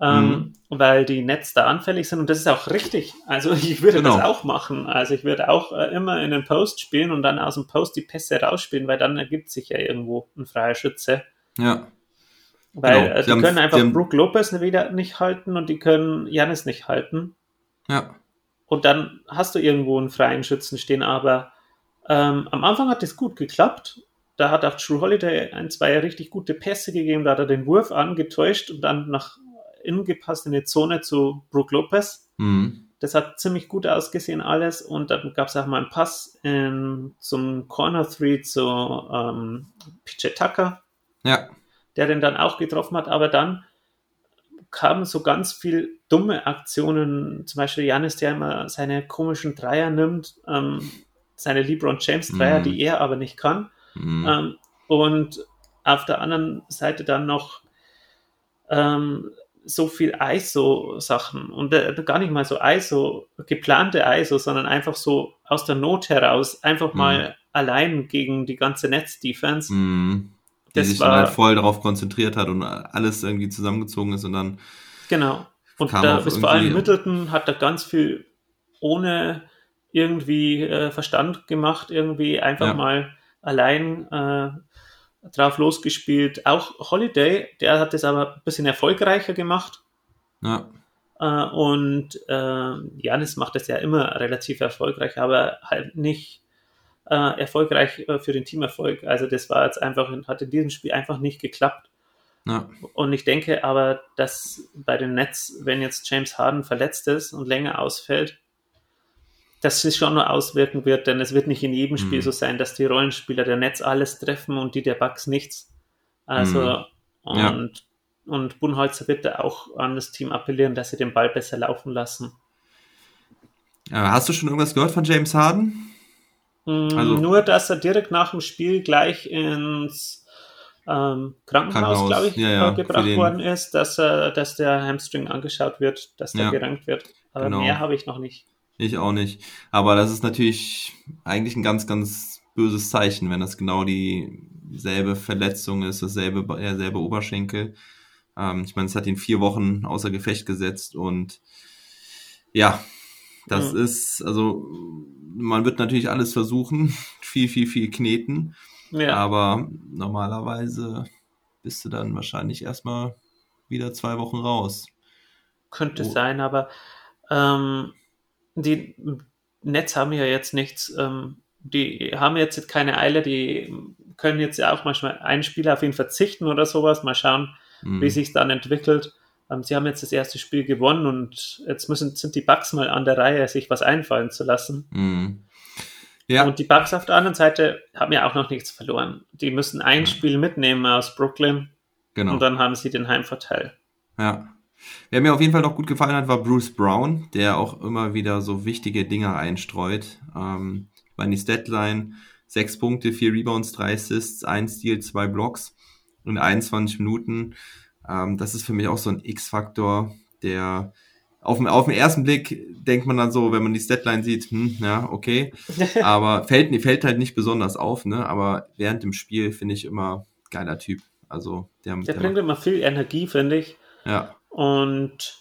ähm, weil die Nets da anfällig sind und das ist auch richtig. Also [LAUGHS] ich würde Genau. das auch machen. Also ich würde auch äh, immer in den Post spielen und dann aus dem Post die Pässe rausspielen, weil dann ergibt sich ja irgendwo ein freier Schütze. Ja. Weil Genau. äh, die haben- können einfach haben- Brook Lopez wieder nicht halten und die können Janis nicht halten. Ja. Und dann hast du irgendwo einen freien Schützen stehen, aber ähm, am Anfang hat es gut geklappt. Da hat auch True Holiday ein, zwei richtig gute Pässe gegeben, da hat er den Wurf angetäuscht und dann nach innen gepasst in die Zone zu Brook Lopez. Mhm. Das hat ziemlich gut ausgesehen alles und dann gab es auch mal einen Pass in, zum Corner Three zu ähm, PJ Tucker, Ja. der den dann auch getroffen hat, aber dann kamen so ganz viel dumme Aktionen, zum Beispiel Janis, der immer seine komischen Dreier nimmt, ähm, seine LeBron James Dreier, Mhm. die er aber nicht kann. Mhm. Ähm, und auf der anderen Seite dann noch ähm, so viel ISO-Sachen und äh, gar nicht mal so ISO, geplante ISO, sondern einfach so aus der Not heraus, einfach Mhm. mal allein gegen die ganze Netz-Defense. Mhm. Die Das sich dann war- halt voll darauf konzentriert hat und alles irgendwie zusammengezogen ist und dann Genau. Und da ist vor allem Middleton hat da ganz viel ohne irgendwie äh, Verstand gemacht, irgendwie einfach Ja. mal allein äh, drauf losgespielt. Auch Holiday, der hat das aber ein bisschen erfolgreicher gemacht. ja. Äh, und äh, Janis macht das ja immer relativ erfolgreich, aber halt nicht äh, erfolgreich äh, für den Teamerfolg. Also das war jetzt einfach, hat in diesem Spiel einfach nicht geklappt. Ja. Und ich denke aber, dass bei den Nets, wenn jetzt James Harden verletzt ist und länger ausfällt, dass es schon nur auswirken wird, denn es wird nicht in jedem Spiel Mhm. so sein, dass die Rollenspieler der Netz alles treffen und die der Bugs nichts. Also, Mhm. Ja. und, und Bunholzer wird da auch an das Team appellieren, dass sie den Ball besser laufen lassen. Hast du schon irgendwas gehört von James Harden? Mm, Also- Nur, dass er direkt nach dem Spiel gleich ins ähm, Krankenhaus, Krankenhaus, glaube ich, ja, ja, gebracht worden ist, dass, er, dass der Hamstring angeschaut wird, dass der gerankt wird. Aber genau. mehr habe ich noch nicht. Ich auch nicht. Aber das ist natürlich eigentlich ein ganz, ganz böses Zeichen, wenn das genau dieselbe Verletzung ist, dasselbe, derselbe Oberschenkel. Ähm, ich meine, es hat ihn vier Wochen außer Gefecht gesetzt und ja, das Mhm. ist, also man wird natürlich alles versuchen, [LAUGHS] viel, viel, viel kneten, Ja, aber normalerweise bist du dann wahrscheinlich erstmal wieder zwei Wochen raus. könnte oh. sein, aber ähm, die Nets haben ja jetzt nichts, ähm, die haben jetzt keine Eile, die können jetzt ja auch manchmal einen Spieler auf ihn verzichten oder sowas, mal schauen, Mhm. wie sich dann entwickelt. Ähm, sie haben jetzt das erste Spiel gewonnen und jetzt müssen, sind die Bucks mal an der Reihe, sich was einfallen zu lassen. Mhm. Ja, Und die Bucks auf der anderen Seite haben ja auch noch nichts verloren. Die müssen ein Ja. Spiel mitnehmen aus Brooklyn genau. und dann haben sie den Heimvorteil. Ja. Wer mir auf jeden Fall noch gut gefallen hat, war Bruce Brown, der auch immer wieder so wichtige Dinge einstreut. Ähm, war in die Statline, sechs Punkte, vier Rebounds, drei Assists, ein Steal, zwei Blocks in 21 Minuten. Ähm, das ist für mich auch so ein X-Faktor, der auf den, auf den ersten Blick denkt man dann so, wenn man die Statline sieht, hm, ja, okay. [LAUGHS] Aber fällt, fällt halt nicht besonders auf, ne? Aber während dem Spiel finde ich immer geiler Typ. Also der, Der der bringt immer viel Energie, finde ich. ja, und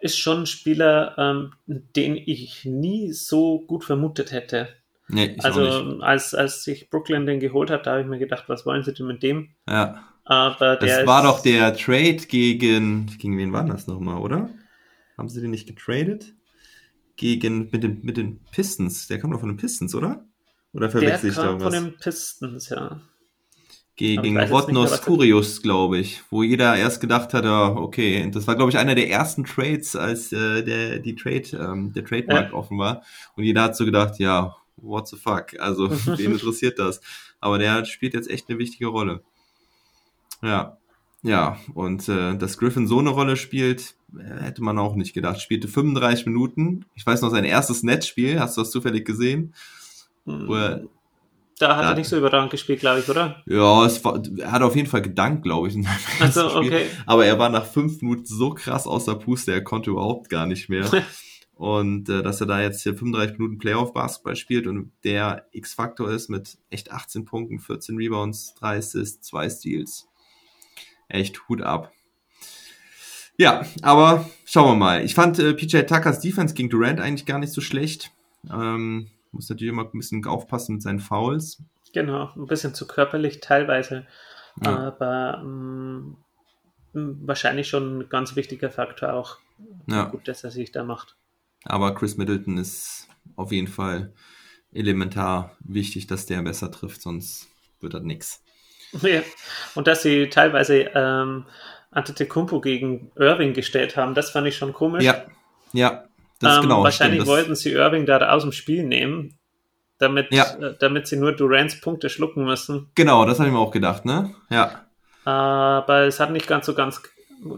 ist schon ein Spieler, ähm, den ich nie so gut vermutet hätte. nee, also als, als sich Brooklyn den geholt hat, da habe ich mir gedacht, was wollen sie denn mit dem? Ja. Aber der Das war doch der Trade gegen. Gegen wen war das nochmal, oder? Haben sie den nicht getradet? Gegen. Mit den, mit den Pistons. Der kam doch von den Pistons, oder? Oder der verwechsel ich da kam von den Pistons, ja. Gegen was- Kurius, glaube ich. Wo jeder erst gedacht hat, ja, okay. Das war, glaube ich, einer der ersten Trades, als äh, der, die Trade, ähm, der Trademark offen war. Und jeder hat so gedacht, ja, what the fuck? Also, [LAUGHS] wen interessiert das? Aber der spielt jetzt echt eine wichtige Rolle. Ja. Ja, und äh, dass Griffin so eine Rolle spielt, äh, hätte man auch nicht gedacht. Spielte 35 Minuten. Ich weiß noch, sein erstes Netzspiel, hast du das zufällig gesehen? Wo er, Da hat Da- er nicht so überragend gespielt, glaube ich, oder? ja, es war, er hat auf jeden Fall gedankt, glaube ich. in Also, okay. Aber er war nach fünf Minuten so krass außer Puste, er konnte überhaupt gar nicht mehr. [LAUGHS] Und äh, dass er da jetzt hier 35 Minuten Playoff-Basketball spielt und der X-Faktor ist mit echt 18 Punkten, 14 Rebounds, 3 Assists, 2 Steals. Echt Hut ab. Ja, aber schauen wir mal. Ich fand äh, PJ Tuckers Defense gegen Durant eigentlich gar nicht so schlecht. Ähm, muss natürlich immer ein bisschen aufpassen mit seinen Fouls. Genau, ein bisschen zu körperlich teilweise. Ja. Aber ähm, wahrscheinlich schon ein ganz wichtiger Faktor auch. Ja. Gut, dass er sich da macht. Aber Chris Middleton ist auf jeden Fall elementar wichtig, dass der besser trifft, sonst wird das nix. [LAUGHS] Ja. Und dass sie teilweise ähm, Antetokounmpo gegen Irving gestellt haben, das fand ich schon komisch. Ja, ja, das ähm, genau. Wahrscheinlich stimmt, das, wollten sie Irving da aus dem Spiel nehmen, damit, Ja. äh, damit sie nur Durants Punkte schlucken müssen. Genau, das habe ich mir auch gedacht, ne? Ja, Aber es hat nicht ganz so ganz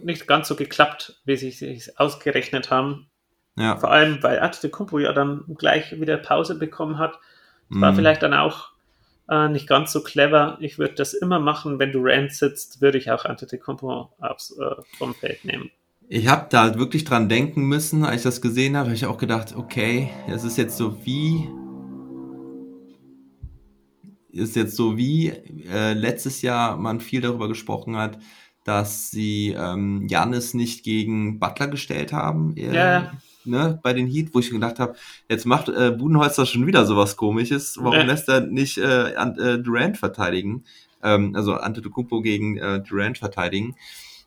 nicht ganz so geklappt, wie sie sich ausgerechnet haben. ja. Vor allem, weil Antetokounmpo ja dann gleich wieder Pause bekommen hat. War Mhm. vielleicht dann auch äh, nicht ganz so clever. Ich würde das immer machen, wenn Durant sitzt, würde ich auch Antetokounmpo aufs, äh, vom Feld nehmen. Ich habe da halt wirklich dran denken müssen, als ich das gesehen habe, habe ich auch gedacht, okay, es ist jetzt so wie ist jetzt so wie äh, letztes Jahr man viel darüber gesprochen hat, dass sie ähm, Janis nicht gegen Butler gestellt haben, äh, Ja. ne, bei den Heat, wo ich gedacht habe, jetzt macht äh, Budenholzer schon wieder sowas komisches, warum Ja. lässt er nicht äh, an, äh, Durant verteidigen, ähm, also Antetokounmpo gegen äh, Durant verteidigen.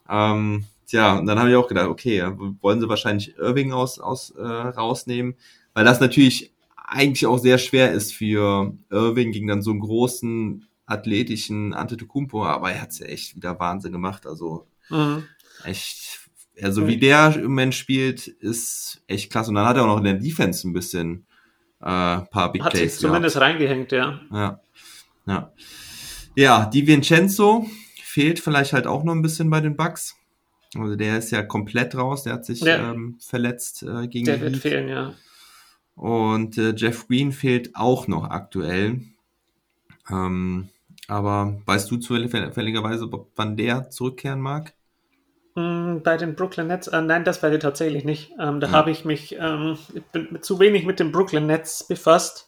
Ähm, tja, und dann habe ich auch gedacht, okay, wollen sie wahrscheinlich Irving aus, aus äh, rausnehmen, weil das natürlich eigentlich auch sehr schwer ist für Irving gegen dann so einen großen athletischen Antetokounmpo, aber er hat's ja echt wieder Wahnsinn gemacht, also Mhm. echt, also wie der im Moment spielt, ist echt klasse. Und dann hat er auch noch in der Defense ein bisschen äh, paar Big Hat sich Plays zumindest reingehängt, ja. Ja. Ja. Ja, die Vincenzo fehlt vielleicht halt auch noch ein bisschen bei den Bucks. Also der ist ja komplett raus, der hat sich Ja. ähm, verletzt äh, gegen Der wird Heat. fehlen, ja. Und äh, Jeff Green fehlt auch noch aktuell. Ähm, aber weißt du zufälligerweise, wann der zurückkehren mag? Mm, Bei den Brooklyn Nets, äh, nein, das weiß ich tatsächlich nicht. Ähm, da Ja. habe ich mich ähm, zu wenig mit den Brooklyn Nets befasst.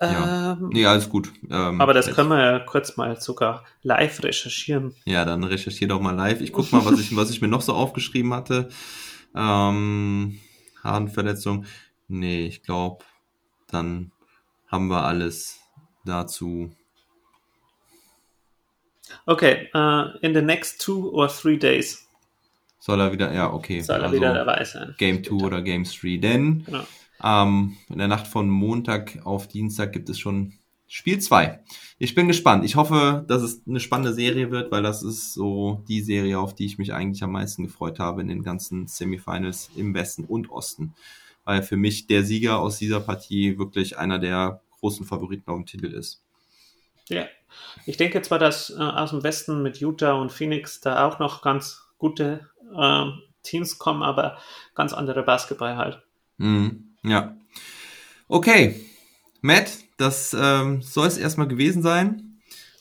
Ja. Ähm, Nee, alles gut. Ähm, aber das können wir ja kurz mal sogar live recherchieren. Ja, dann recherchiere doch mal live. Ich guck mal, was ich, [LAUGHS] was ich mir noch so aufgeschrieben hatte. Ähm, Hadenverletzung. Nee, ich glaube, dann haben wir alles dazu. Okay, äh, in the next two or three days Soll er wieder, ja, okay. soll er also wieder dabei sein. Game 2 oder Game 3. Denn Genau. Ähm, in der Nacht von Montag auf Dienstag gibt es schon Spiel 2. Ich bin gespannt. Ich hoffe, dass es eine spannende Serie wird, weil das ist so die Serie, auf die ich mich eigentlich am meisten gefreut habe in den ganzen Semifinals im Westen und Osten. Weil für mich der Sieger aus dieser Partie wirklich einer der großen Favoriten auf dem Titel ist. Ja, ich denke zwar, dass äh, aus dem Westen mit Utah und Phoenix da auch noch ganz gute ähm, Teams kommen, aber ganz andere Basketball halt. Mhm. Ja. Okay. Matt, das ähm, soll es erstmal gewesen sein.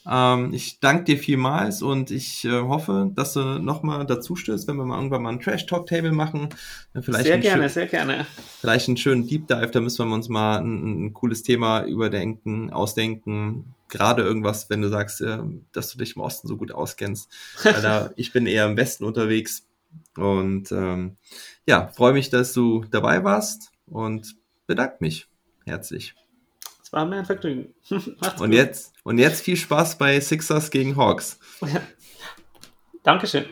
Ähm, ich danke dir vielmals und ich äh, hoffe, dass du nochmal dazu stößt, wenn wir mal irgendwann mal ein Trash-Talk-Table machen. Äh, Vielleicht sehr gerne, sehr gerne. vielleicht einen schönen Deep Dive, da müssen wir uns mal ein, ein cooles Thema überdenken, ausdenken. Gerade irgendwas, wenn du sagst, äh, dass du dich im Osten so gut auskennst. Weil da, [LAUGHS] ich bin eher im Westen unterwegs. Und ähm, ja, freue mich, dass du dabei warst und bedanke mich herzlich. Es war mir ein Vergnügen. [LAUGHS] Macht's Und gut. jetzt, und jetzt viel Spaß bei Sixers gegen Hawks. [LAUGHS] Dankeschön.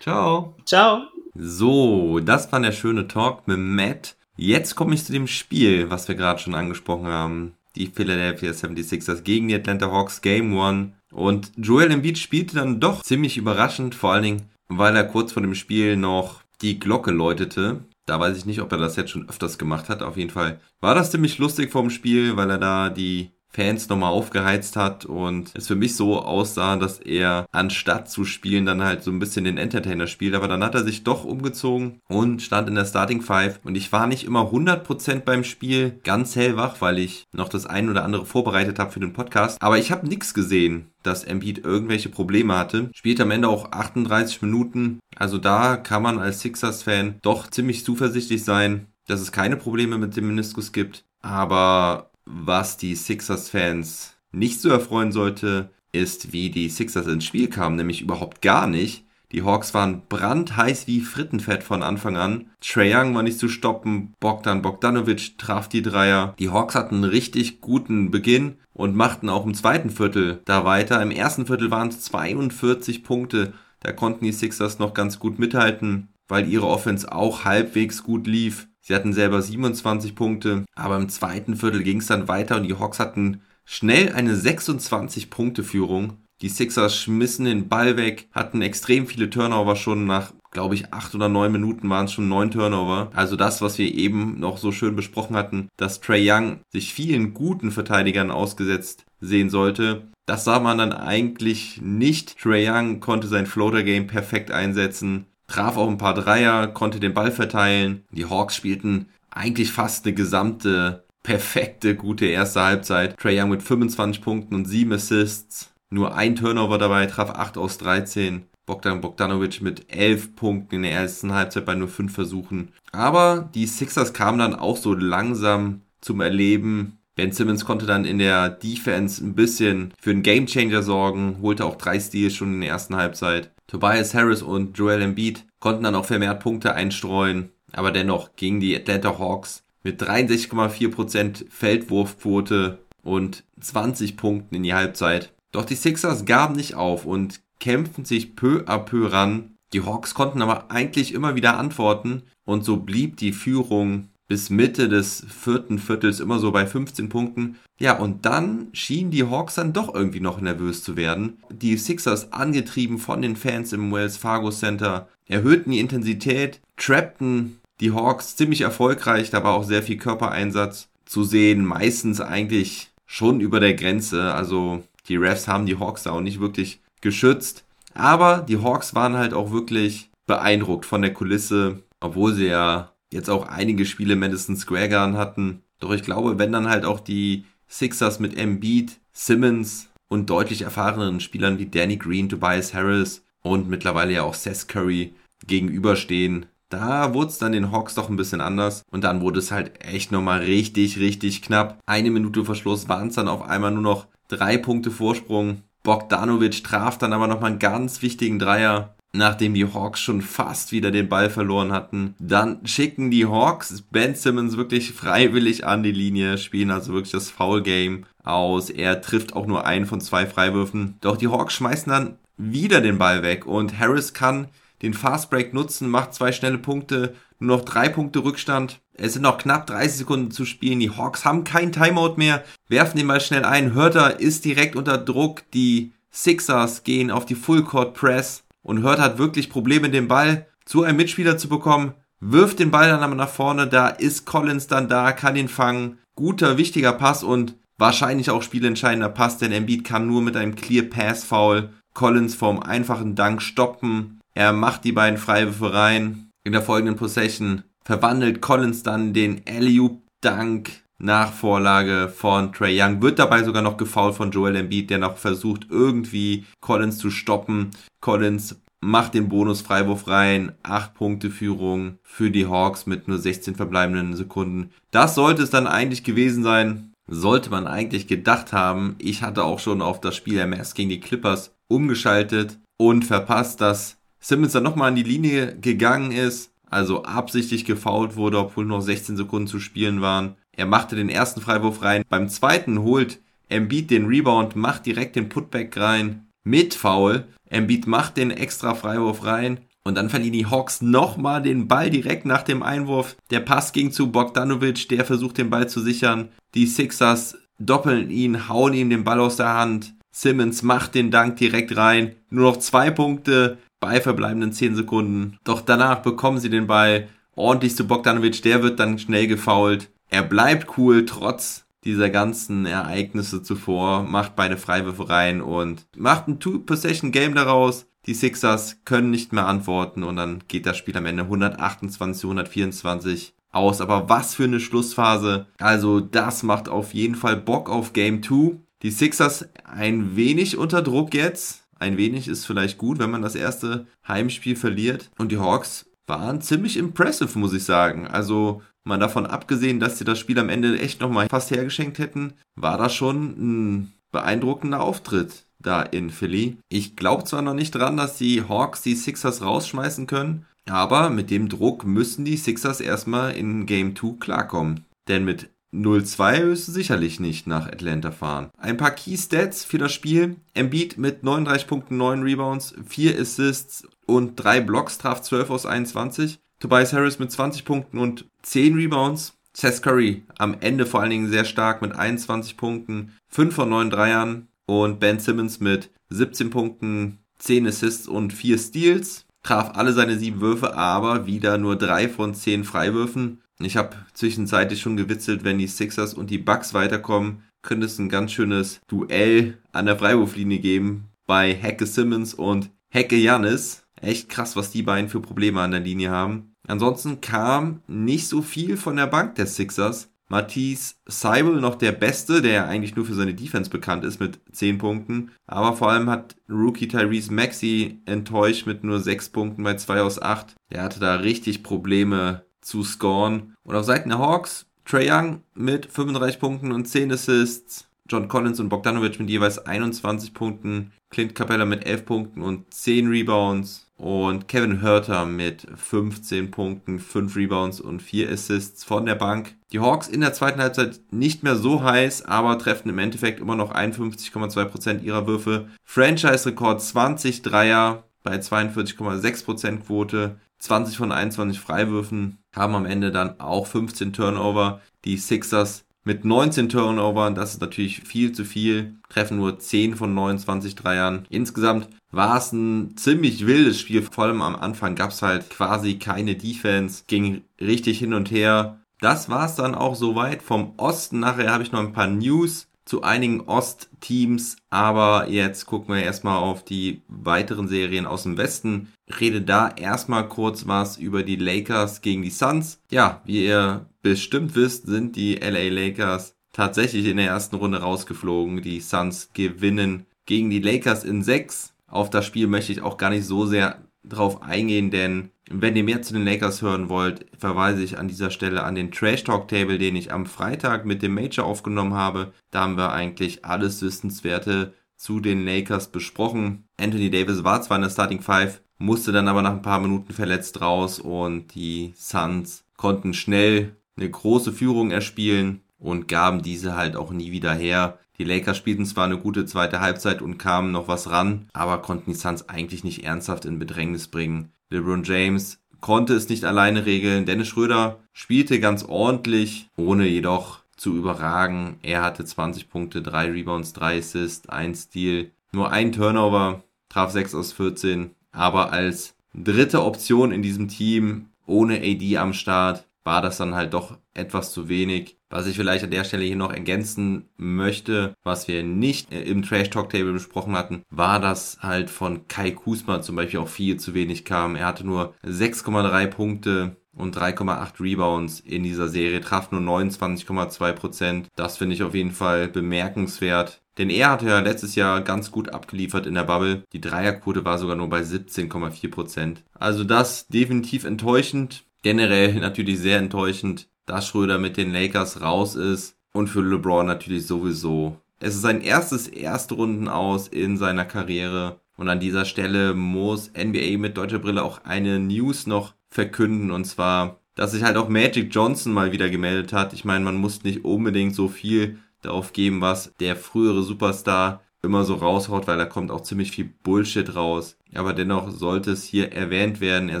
Ciao. Ciao. So, das war der schöne Talk mit Matt. Jetzt komme ich zu dem Spiel, was wir gerade schon angesprochen haben. Die Philadelphia 76ers gegen die Atlanta Hawks Game 1. Und Joel Embiid spielte dann doch ziemlich überraschend, vor allen Dingen, weil er kurz vor dem Spiel noch die Glocke läutete. Da weiß ich nicht, ob er das jetzt schon öfters gemacht hat. Auf jeden Fall war das ziemlich lustig vorm Spiel, weil er da die Fans nochmal aufgeheizt hat und es für mich so aussah, dass er anstatt zu spielen dann halt so ein bisschen den Entertainer spielt, aber dann hat er sich doch umgezogen und stand in der Starting Five. Und ich war nicht immer 100% beim Spiel ganz hellwach, weil ich noch das ein oder andere vorbereitet habe für den Podcast, aber ich habe nichts gesehen, dass Embiid irgendwelche Probleme hatte. Spielt am Ende auch 38 Minuten, also da kann man als Sixers-Fan doch ziemlich zuversichtlich sein, dass es keine Probleme mit dem Meniskus gibt, aber was die Sixers-Fans nicht so erfreuen sollte, ist, wie die Sixers ins Spiel kamen, nämlich überhaupt gar nicht. Die Hawks waren brandheiß wie Frittenfett von Anfang an. Trae Young war nicht zu stoppen. Bogdan Bogdanovic traf die Dreier. Die Hawks hatten einen richtig guten Beginn und machten auch im zweiten Viertel da weiter. Im ersten Viertel waren es 42 Punkte. Da konnten die Sixers noch ganz gut mithalten, weil ihre Offense auch halbwegs gut lief. Sie hatten selber 27 Punkte, aber im zweiten Viertel ging es dann weiter und die Hawks hatten schnell eine 26-Punkte-Führung. Die Sixers schmissen den Ball weg, hatten extrem viele Turnover schon nach, glaube ich, acht oder neun Minuten waren es schon neun Turnover. Also das, was wir eben noch so schön besprochen hatten, dass Trey Young sich vielen guten Verteidigern ausgesetzt sehen sollte. Das sah man dann eigentlich nicht. Trey Young konnte sein Floater-Game perfekt einsetzen, traf auch ein paar Dreier, konnte den Ball verteilen. Die Hawks spielten eigentlich fast eine gesamte perfekte, gute erste Halbzeit. Trey Young mit 25 Punkten und 7 Assists. Nur ein Turnover dabei, traf 8 aus 13. Bogdan Bogdanovic mit 11 Punkten in der ersten Halbzeit bei nur 5 Versuchen. Aber die Sixers kamen dann auch so langsam zum Erleben. Ben Simmons konnte dann in der Defense ein bisschen für einen Gamechanger sorgen, holte auch drei Steals schon in der ersten Halbzeit. Tobias Harris und Joel Embiid konnten dann auch vermehrt Punkte einstreuen, aber dennoch gingen die Atlanta Hawks mit 63,4% Feldwurfquote und 20 Punkten in die Halbzeit. Doch die Sixers gaben nicht auf und kämpften sich peu à peu ran. Die Hawks konnten aber eigentlich immer wieder antworten und so blieb die Führung bis Mitte des vierten Viertels immer so bei 15 Punkten. Ja, und dann schienen die Hawks dann doch irgendwie noch nervös zu werden. Die Sixers, angetrieben von den Fans im Wells Fargo Center, erhöhten die Intensität, trappten die Hawks ziemlich erfolgreich, da war auch sehr viel Körpereinsatz zu sehen, meistens eigentlich schon über der Grenze. Also die Refs haben die Hawks da auch nicht wirklich geschützt. Aber die Hawks waren halt auch wirklich beeindruckt von der Kulisse, obwohl sie ja jetzt auch einige Spiele Madison Square Garden hatten. Doch ich glaube, wenn dann halt auch die Sixers mit Embiid, Simmons und deutlich erfahreneren Spielern wie Danny Green, Tobias Harris und mittlerweile ja auch Seth Curry gegenüberstehen, da wurde es dann den Hawks doch ein bisschen anders. Und dann wurde es halt echt nochmal richtig, richtig knapp. Eine Minute Verschluss waren es dann auf einmal nur noch drei Punkte Vorsprung. Bogdanovic traf dann aber nochmal einen ganz wichtigen Dreier nachdem die Hawks schon fast wieder den Ball verloren hatten. Dann schicken die Hawks Ben Simmons wirklich freiwillig an die Linie, spielen also wirklich das Foul Game aus. Er trifft auch nur einen von zwei Freiwürfen. Doch die Hawks schmeißen dann wieder den Ball weg und Harris kann den Fast Break nutzen, macht zwei schnelle Punkte, nur noch drei Punkte Rückstand. Es sind noch knapp 30 Sekunden zu spielen. Die Hawks haben kein Timeout mehr, werfen den Ball schnell ein. Hörter ist direkt unter Druck. Die Sixers gehen auf die Full Court Press und Hurt hat wirklich Probleme, den Ball zu einem Mitspieler zu bekommen, wirft den Ball dann aber nach vorne, da ist Collins dann da, kann ihn fangen. Guter, wichtiger Pass und wahrscheinlich auch spielentscheidender Pass, denn Embiid kann nur mit einem Clear Pass Foul Collins vom einfachen Dank stoppen. Er macht die beiden Freiwürfe rein. In der folgenden Possession verwandelt Collins dann den Alley-Oop Dank nach Vorlage von Trey Young. Wird dabei sogar noch gefoult von Joel Embiid, der noch versucht, irgendwie Collins zu stoppen. Collins macht den Bonus-Freiwurf rein. 8 Punkte Führung für die Hawks mit nur 16 verbleibenden Sekunden. Das sollte es dann eigentlich gewesen sein. Sollte man eigentlich gedacht haben. Ich hatte auch schon auf das Spiel Mavs gegen die Clippers umgeschaltet und verpasst, dass Simmons dann nochmal an die Linie gegangen ist. Also absichtlich gefoult wurde, obwohl noch 16 Sekunden zu spielen waren. Er machte den ersten Freiwurf rein. Beim zweiten holt Embiid den Rebound, macht direkt den Putback rein mit Foul. Embiid macht den extra Freiwurf rein. Und dann verlieren die Hawks nochmal den Ball direkt nach dem Einwurf. Der Pass ging zu Bogdanovic, der versucht den Ball zu sichern. Die Sixers doppeln ihn, hauen ihm den Ball aus der Hand. Simmons macht den Dank direkt rein. Nur noch zwei Punkte bei verbleibenden 10 Sekunden. Doch danach bekommen sie den Ball ordentlich zu Bogdanovic. Der wird dann schnell gefoult. Er bleibt cool trotz dieser ganzen Ereignisse zuvor, macht beide Freiwürfe rein und macht ein Two-Possession-Game daraus. Die Sixers können nicht mehr antworten und dann geht das Spiel am Ende 128 124 aus. Aber was für eine Schlussphase. Also das macht auf jeden Fall Bock auf Game 2. Die Sixers ein wenig unter Druck jetzt. Ein wenig ist vielleicht gut, wenn man das erste Heimspiel verliert. Und die Hawks waren ziemlich impressive, muss ich sagen. Also mal davon abgesehen, dass sie das Spiel am Ende echt nochmal fast hergeschenkt hätten, war das schon ein beeindruckender Auftritt da in Philly. Ich glaube zwar noch nicht dran, dass die Hawks die Sixers rausschmeißen können, aber mit dem Druck müssen die Sixers erstmal in Game 2 klarkommen. Denn mit 0-2 wirst du sicherlich nicht nach Atlanta fahren. Ein paar Key Stats für das Spiel. Embiid mit 39 Punkten, 9 Rebounds, 4 Assists und 3 Blocks, traf 12 aus 21. Tobias Harris mit 20 Punkten und 10 Rebounds. Seth Curry am Ende vor allen Dingen sehr stark mit 21 Punkten, 5 von 9 Dreiern. Und Ben Simmons mit 17 Punkten, 10 Assists und 4 Steals. Traf alle seine 7 Würfe, aber wieder nur 3 von 10 Freiwürfen. Ich habe zwischenzeitlich schon gewitzelt, wenn die Sixers und die Bucks weiterkommen, könnte es ein ganz schönes Duell an der Freiwurflinie geben bei Hecke Simmons und Hecke Janis. Echt krass, was die beiden für Probleme an der Linie haben. Ansonsten kam nicht so viel von der Bank der Sixers. Matisse Seibel noch der Beste, der ja eigentlich nur für seine Defense bekannt ist mit 10 Punkten. Aber vor allem hat Rookie Tyrese Maxey enttäuscht mit nur 6 Punkten bei 2 aus 8. Der hatte da richtig Probleme zu scoren. Und auf Seiten der Hawks, Trey Young mit 35 Punkten und 10 Assists. John Collins und Bogdanovic mit jeweils 21 Punkten. Clint Capella mit 11 Punkten und 10 Rebounds. Und Kevin Hurter mit 15 Punkten, 5 Rebounds und 4 Assists von der Bank. Die Hawks in der zweiten Halbzeit nicht mehr so heiß, aber treffen im Endeffekt immer noch 51,2% ihrer Würfe. Franchise-Rekord 20 Dreier bei 42,6% Quote. 20 von 21 Freiwürfen haben am Ende dann auch 15 Turnover. Die Sixers mit 19 Turnovern. Das ist natürlich viel zu viel. Treffen nur 10 von 29 Dreiern. Insgesamt war es ein ziemlich wildes Spiel. Vor allem am Anfang gab es halt quasi keine Defense. Ging richtig hin und her. Das war es dann auch soweit vom Osten. Nachher habe ich noch ein paar News zu einigen Ostteams, aber jetzt gucken wir erstmal auf die weiteren Serien aus dem Westen. Rede da erstmal kurz was über die Lakers gegen die Suns. Ja, wie ihr bestimmt wisst, sind die LA Lakers tatsächlich in der ersten Runde rausgeflogen. Die Suns gewinnen gegen die Lakers in sechs. Auf das Spiel möchte ich auch gar nicht so sehr drauf eingehen, denn wenn ihr mehr zu den Lakers hören wollt, verweise ich an dieser Stelle an den Trash Talk Table, den ich am Freitag mit dem Major aufgenommen habe. Da haben wir eigentlich alles Wissenswerte zu den Lakers besprochen. Anthony Davis war zwar in der Starting Five, musste dann aber nach ein paar Minuten verletzt raus und die Suns konnten schnell eine große Führung erspielen und gaben diese halt auch nie wieder her. Die Lakers spielten zwar eine gute zweite Halbzeit und kamen noch was ran, aber konnten die Suns eigentlich nicht ernsthaft in Bedrängnis bringen. LeBron James konnte es nicht alleine regeln. Dennis Schröder spielte ganz ordentlich, ohne jedoch zu überragen. Er hatte 20 Punkte, 3 Rebounds, 3 Assists, 1 Steal, nur ein Turnover, traf 6 aus 14. Aber als dritte Option in diesem Team, ohne AD am Start, war das dann halt doch etwas zu wenig. Was ich vielleicht an der Stelle hier noch ergänzen möchte, was wir nicht im Trash Talk Table besprochen hatten, war, dass halt von Kai Kusma zum Beispiel auch viel zu wenig kam. Er hatte nur 6,3 Punkte und 3,8 Rebounds in dieser Serie, traf nur 29,2 Prozent. Das finde ich auf jeden Fall bemerkenswert. Denn er hatte ja letztes Jahr ganz gut abgeliefert in der Bubble. Die Dreierquote war sogar nur bei 17,4 Prozent. Also das definitiv enttäuschend. Generell [LAUGHS] natürlich sehr enttäuschend, dass Schröder mit den Lakers raus ist und für LeBron natürlich sowieso. Es ist sein erstes Erstrunden aus in seiner Karriere und an dieser Stelle muss NBA mit deutscher Brille auch eine News noch verkünden und zwar, dass sich halt auch Magic Johnson mal wieder gemeldet hat. Ich meine, man muss nicht unbedingt so viel darauf geben, was der frühere Superstar immer so raushaut, weil da kommt auch ziemlich viel Bullshit raus. Aber dennoch sollte es hier erwähnt werden. Er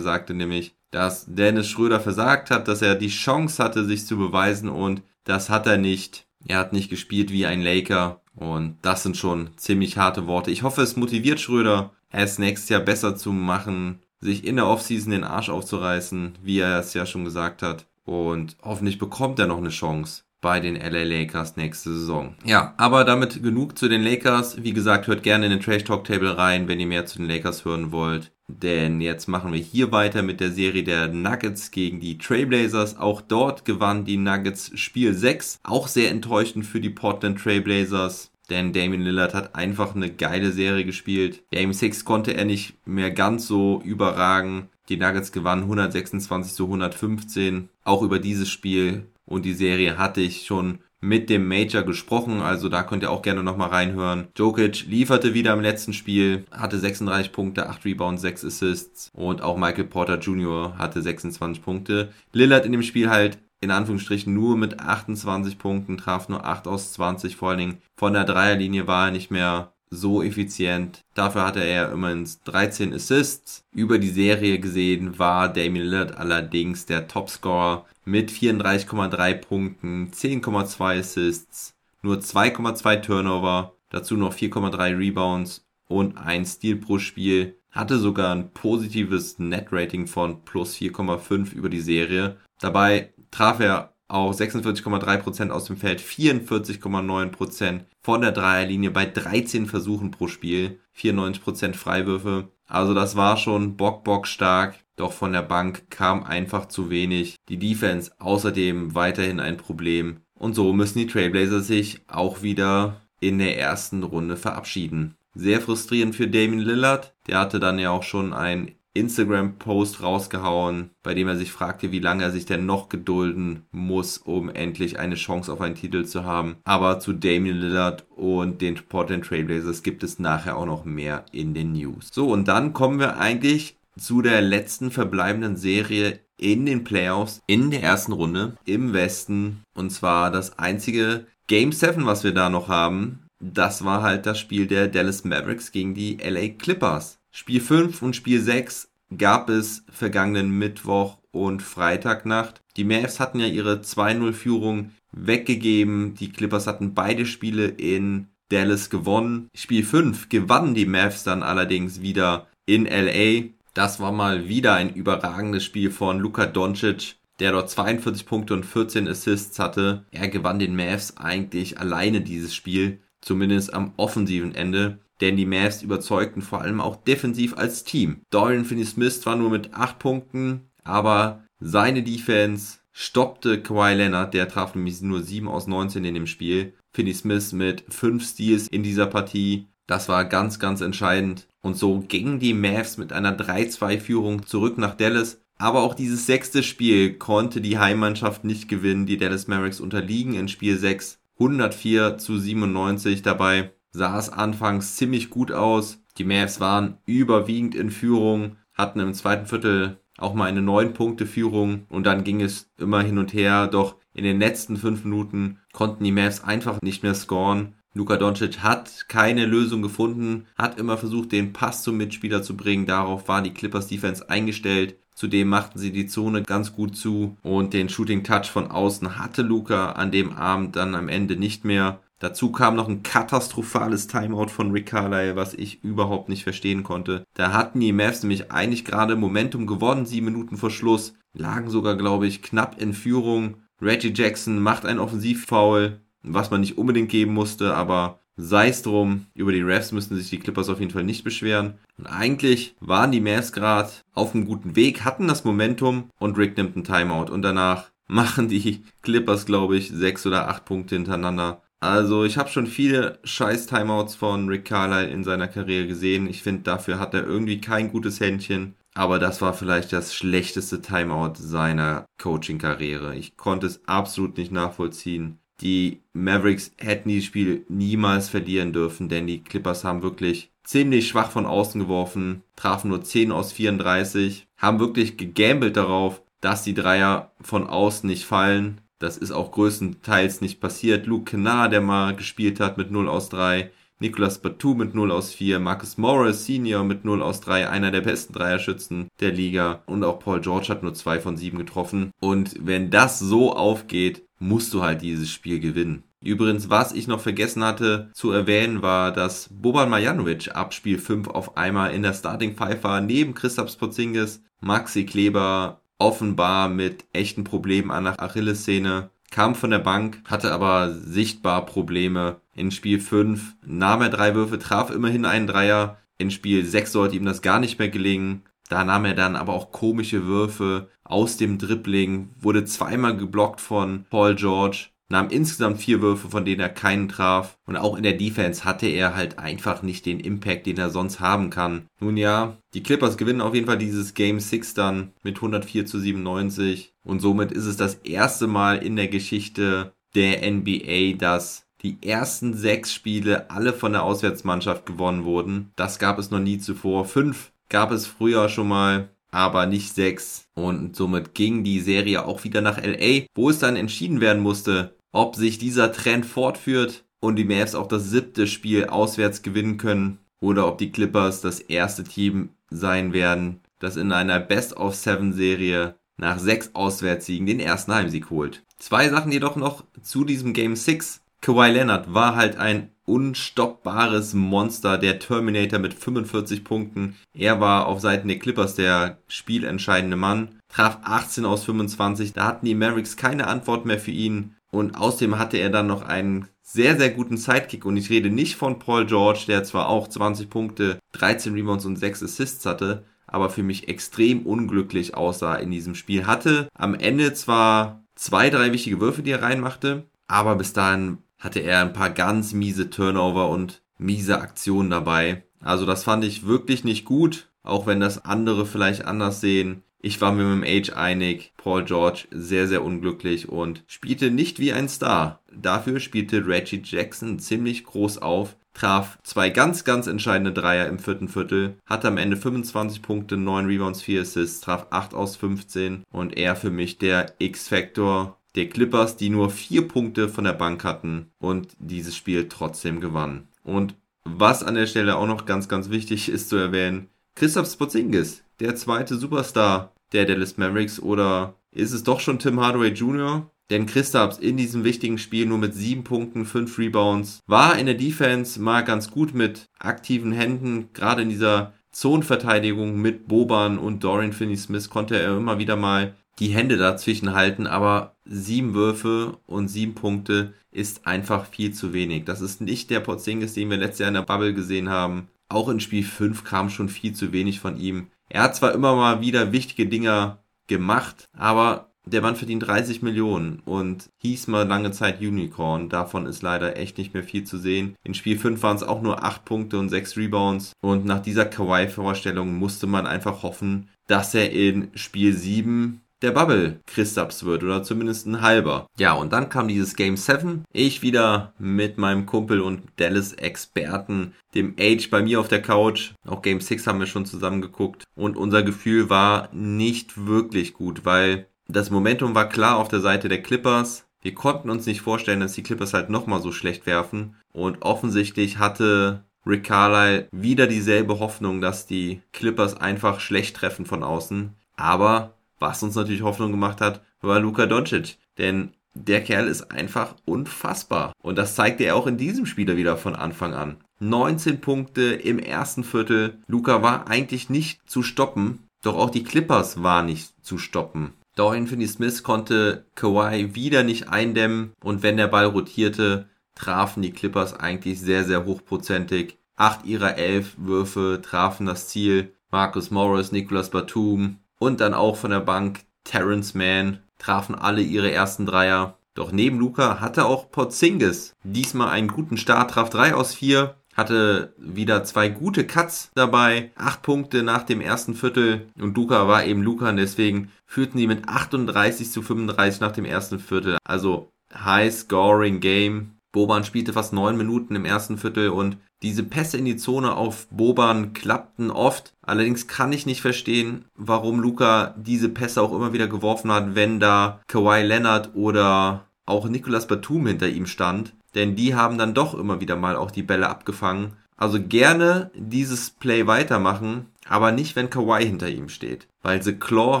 sagte nämlich, dass Dennis Schröder versagt hat, dass er die Chance hatte, sich zu beweisen und das hat er nicht. Er hat nicht gespielt wie ein Laker und das sind schon ziemlich harte Worte. Ich hoffe, es motiviert Schröder, es nächstes Jahr besser zu machen, sich in der Offseason den Arsch aufzureißen, wie er es ja schon gesagt hat. Und hoffentlich bekommt er noch eine Chance bei den LA Lakers nächste Saison. Ja, aber damit genug zu den Lakers. Wie gesagt, hört gerne in den Trash Talk Table rein, wenn ihr mehr zu den Lakers hören wollt. Denn jetzt machen wir hier weiter mit der Serie der Nuggets gegen die Trailblazers. Auch dort gewann die Nuggets Spiel 6. Auch sehr enttäuschend für die Portland Trailblazers. Denn Damian Lillard hat einfach eine geile Serie gespielt. Game 6 konnte er nicht mehr ganz so überragen. Die Nuggets gewannen 126 zu 115. Auch über dieses Spiel und die Serie hatte ich schon mit dem Major gesprochen, also da könnt ihr auch gerne nochmal reinhören. Jokic lieferte wieder im letzten Spiel, hatte 36 Punkte, 8 Rebounds, 6 Assists und auch Michael Porter Jr. hatte 26 Punkte. Lillard in dem Spiel halt in Anführungsstrichen nur mit 28 Punkten, traf nur 8 aus 20, vor allen Dingen von der Dreierlinie war er nicht mehr so effizient. Dafür hatte er immerhin 13 Assists. Über die Serie gesehen war Damian Lillard allerdings der Topscorer mit 34,3 Punkten, 10,2 Assists, nur 2,2 Turnover, dazu noch 4,3 Rebounds und ein Steal pro Spiel. Hatte sogar ein positives Net-Rating von plus 4,5 über die Serie. Dabei traf er auch 46,3% aus dem Feld, 44,9% von der Dreierlinie bei 13 Versuchen pro Spiel, 94% Freiwürfe. Also das war schon bock bock stark, doch von der Bank kam einfach zu wenig. Die Defense außerdem weiterhin ein Problem. Und so müssen die Trailblazers sich auch wieder in der ersten Runde verabschieden. Sehr frustrierend für Damien Lillard. Der hatte dann ja auch schon ein Instagram-Post rausgehauen, bei dem er sich fragte, wie lange er sich denn noch gedulden muss, um endlich eine Chance auf einen Titel zu haben. Aber zu Damian Lillard und den Portland Trailblazers gibt es nachher auch noch mehr in den News. So, und dann kommen wir eigentlich zu der letzten verbleibenden Serie in den Playoffs in der ersten Runde im Westen. Und zwar das einzige Game 7, was wir da noch haben. Das war halt das Spiel der Dallas Mavericks gegen die LA Clippers. Spiel 5 und Spiel 6 gab es vergangenen Mittwoch und Freitagnacht. Die Mavs hatten ja ihre 2-0-Führung weggegeben. Die Clippers hatten beide Spiele in Dallas gewonnen. Spiel 5 gewannen die Mavs dann allerdings wieder in LA. Das war mal wieder ein überragendes Spiel von Luka Doncic, der dort 42 Punkte und 14 Assists hatte. Er gewann den Mavs eigentlich alleine dieses Spiel, zumindest am offensiven Ende denn die Mavs überzeugten vor allem auch defensiv als Team. Dorian Finney-Smith zwar nur mit 8 Punkten, aber seine Defense stoppte Kawhi Leonard, der traf nämlich nur 7 aus 19 in dem Spiel. Finney-Smith mit 5 Steals in dieser Partie. Das war ganz, ganz entscheidend. Und so gingen die Mavs mit einer 3-2-Führung zurück nach Dallas. Aber auch dieses sechste Spiel konnte die Heimmannschaft nicht gewinnen. Die Dallas Mavericks unterliegen in Spiel 6 104 zu 97 dabei sah es anfangs ziemlich gut aus. Die Mavs waren überwiegend in Führung, hatten im zweiten Viertel auch mal eine 9 Punkte Führung und dann ging es immer hin und her, doch in den letzten 5 Minuten konnten die Mavs einfach nicht mehr scoren. Luka Doncic hat keine Lösung gefunden, hat immer versucht, den Pass zum Mitspieler zu bringen. Darauf war die Clippers Defense eingestellt. Zudem machten sie die Zone ganz gut zu und den Shooting Touch von außen hatte Luka an dem Abend dann am Ende nicht mehr. Dazu kam noch ein katastrophales Timeout von Rick Carlyle, was ich überhaupt nicht verstehen konnte. Da hatten die Mavs nämlich eigentlich gerade Momentum gewonnen, sieben Minuten vor Schluss, lagen sogar, glaube ich, knapp in Führung. Reggie Jackson macht einen Offensivfoul, was man nicht unbedingt geben musste, aber sei es drum, über die Refs müssten sich die Clippers auf jeden Fall nicht beschweren. Und eigentlich waren die Mavs gerade auf einem guten Weg, hatten das Momentum und Rick nimmt einen Timeout und danach [LAUGHS] machen die Clippers, glaube ich, sechs oder acht Punkte hintereinander. Also ich habe schon viele scheiß Timeouts von Rick Carlisle in seiner Karriere gesehen. Ich finde, dafür hat er irgendwie kein gutes Händchen. Aber das war vielleicht das schlechteste Timeout seiner Coaching-Karriere. Ich konnte es absolut nicht nachvollziehen. Die Mavericks hätten dieses Spiel niemals verlieren dürfen, denn die Clippers haben wirklich ziemlich schwach von außen geworfen, trafen nur 10 aus 34, haben wirklich gegambelt darauf, dass die Dreier von außen nicht fallen. Das ist auch größtenteils nicht passiert. Luke Kennard, der mal gespielt hat mit 0 aus 3. Nicolas Batum mit 0 aus 4. Marcus Morris Senior mit 0 aus 3. Einer der besten Dreierschützen der Liga. Und auch Paul George hat nur 2 von 7 getroffen. Und wenn das so aufgeht, musst du halt dieses Spiel gewinnen. Übrigens, was ich noch vergessen hatte zu erwähnen, war, dass Boban Marjanovic ab Spiel 5 auf einmal in der Starting Five war, neben Christoph Porzingis, Maxi Kleber offenbar mit echten Problemen an der Achillessehne, kam von der Bank, hatte aber sichtbar Probleme. In Spiel 5 nahm er drei Würfe, traf immerhin einen Dreier. In Spiel 6 sollte ihm das gar nicht mehr gelingen. Da nahm er dann aber auch komische Würfe aus dem Dribbling, wurde zweimal geblockt von Paul George nahm insgesamt vier Würfe, von denen er keinen traf. Und auch in der Defense hatte er halt einfach nicht den Impact, den er sonst haben kann. Nun ja, die Clippers gewinnen auf jeden Fall dieses Game 6 dann mit 104 zu 97. Und somit ist es das erste Mal in der Geschichte der NBA, dass die ersten sechs Spiele alle von der Auswärtsmannschaft gewonnen wurden. Das gab es noch nie zuvor. Fünf gab es früher schon mal aber nicht sechs. Und somit ging die Serie auch wieder nach LA, wo es dann entschieden werden musste, ob sich dieser Trend fortführt und die Mavs auch das siebte Spiel auswärts gewinnen können oder ob die Clippers das erste Team sein werden, das in einer Best-of-Seven-Serie nach sechs Auswärtssiegen den ersten Heimsieg holt. Zwei Sachen jedoch noch zu diesem Game 6. Kawhi Leonard war halt ein unstoppbares Monster, der Terminator mit 45 Punkten. Er war auf Seiten der Clippers der spielentscheidende Mann, traf 18 aus 25. Da hatten die Mavericks keine Antwort mehr für ihn. Und außerdem hatte er dann noch einen sehr, sehr guten Sidekick. Und ich rede nicht von Paul George, der zwar auch 20 Punkte, 13 Rebounds und 6 Assists hatte, aber für mich extrem unglücklich aussah in diesem Spiel. Hatte am Ende zwar zwei, drei wichtige Würfe, die er reinmachte, aber bis dahin hatte er ein paar ganz miese Turnover und miese Aktionen dabei. Also das fand ich wirklich nicht gut, auch wenn das andere vielleicht anders sehen. Ich war mir mit dem Age einig. Paul George sehr, sehr unglücklich und spielte nicht wie ein Star. Dafür spielte Reggie Jackson ziemlich groß auf, traf zwei ganz, ganz entscheidende Dreier im vierten Viertel, hatte am Ende 25 Punkte, 9 Rebounds, 4 Assists, traf 8 aus 15 und er für mich der X-Factor der Clippers, die nur 4 Punkte von der Bank hatten und dieses Spiel trotzdem gewannen. Und was an der Stelle auch noch ganz, ganz wichtig ist zu erwähnen, Christoph Spotzingis, der zweite Superstar der Dallas Mavericks oder ist es doch schon Tim Hardaway Jr.? Denn Christaps in diesem wichtigen Spiel nur mit sieben Punkten, fünf Rebounds, war in der Defense mal ganz gut mit aktiven Händen, gerade in dieser Zonenverteidigung mit Boban und Dorian Finney-Smith konnte er immer wieder mal die Hände dazwischen halten, aber sieben Würfe und sieben Punkte ist einfach viel zu wenig. Das ist nicht der Porzingis, den wir letztes Jahr in der Bubble gesehen haben. Auch in Spiel 5 kam schon viel zu wenig von ihm. Er hat zwar immer mal wieder wichtige Dinger gemacht, aber der Mann verdient 30 Millionen und hieß mal lange Zeit Unicorn. Davon ist leider echt nicht mehr viel zu sehen. In Spiel 5 waren es auch nur 8 Punkte und 6 Rebounds. Und nach dieser Kawhi-Vorstellung musste man einfach hoffen, dass er in Spiel 7 der Bubble Christaps wird oder zumindest ein halber. Ja, und dann kam dieses Game 7. Ich wieder mit meinem Kumpel und Dallas-Experten, dem Age bei mir auf der Couch. Auch Game 6 haben wir schon zusammen geguckt. Und unser Gefühl war nicht wirklich gut, weil das Momentum war klar auf der Seite der Clippers. Wir konnten uns nicht vorstellen, dass die Clippers halt nochmal so schlecht werfen. Und offensichtlich hatte Rick Carlisle wieder dieselbe Hoffnung, dass die Clippers einfach schlecht treffen von außen. Aber was uns natürlich Hoffnung gemacht hat, war Luka Doncic. Denn der Kerl ist einfach unfassbar. Und das zeigte er auch in diesem Spieler wieder von Anfang an. 19 Punkte im ersten Viertel. Luka war eigentlich nicht zu stoppen. Doch auch die Clippers waren nicht zu stoppen. Dorian Finney-Smith konnte Kawhi wieder nicht eindämmen und wenn der Ball rotierte, trafen die Clippers eigentlich sehr, sehr hochprozentig. Acht ihrer elf Würfe trafen das Ziel. Marcus Morris, Nicolas Batum und dann auch von der Bank Terrence Mann trafen alle ihre ersten Dreier. Doch neben Luca hatte auch Porzingis diesmal einen guten Start, traf drei aus vier hatte wieder zwei gute Cuts dabei, acht Punkte nach dem ersten Viertel und Luca war eben Luca und deswegen führten die mit 38 zu 35 nach dem ersten Viertel. Also High Scoring Game. Boban spielte fast neun Minuten im ersten Viertel und diese Pässe in die Zone auf Boban klappten oft. Allerdings kann ich nicht verstehen, warum Luca diese Pässe auch immer wieder geworfen hat, wenn da Kawhi Leonard oder auch Nicolas Batum hinter ihm stand denn die haben dann doch immer wieder mal auch die Bälle abgefangen. Also gerne dieses Play weitermachen, aber nicht, wenn Kawhi hinter ihm steht. Weil The Claw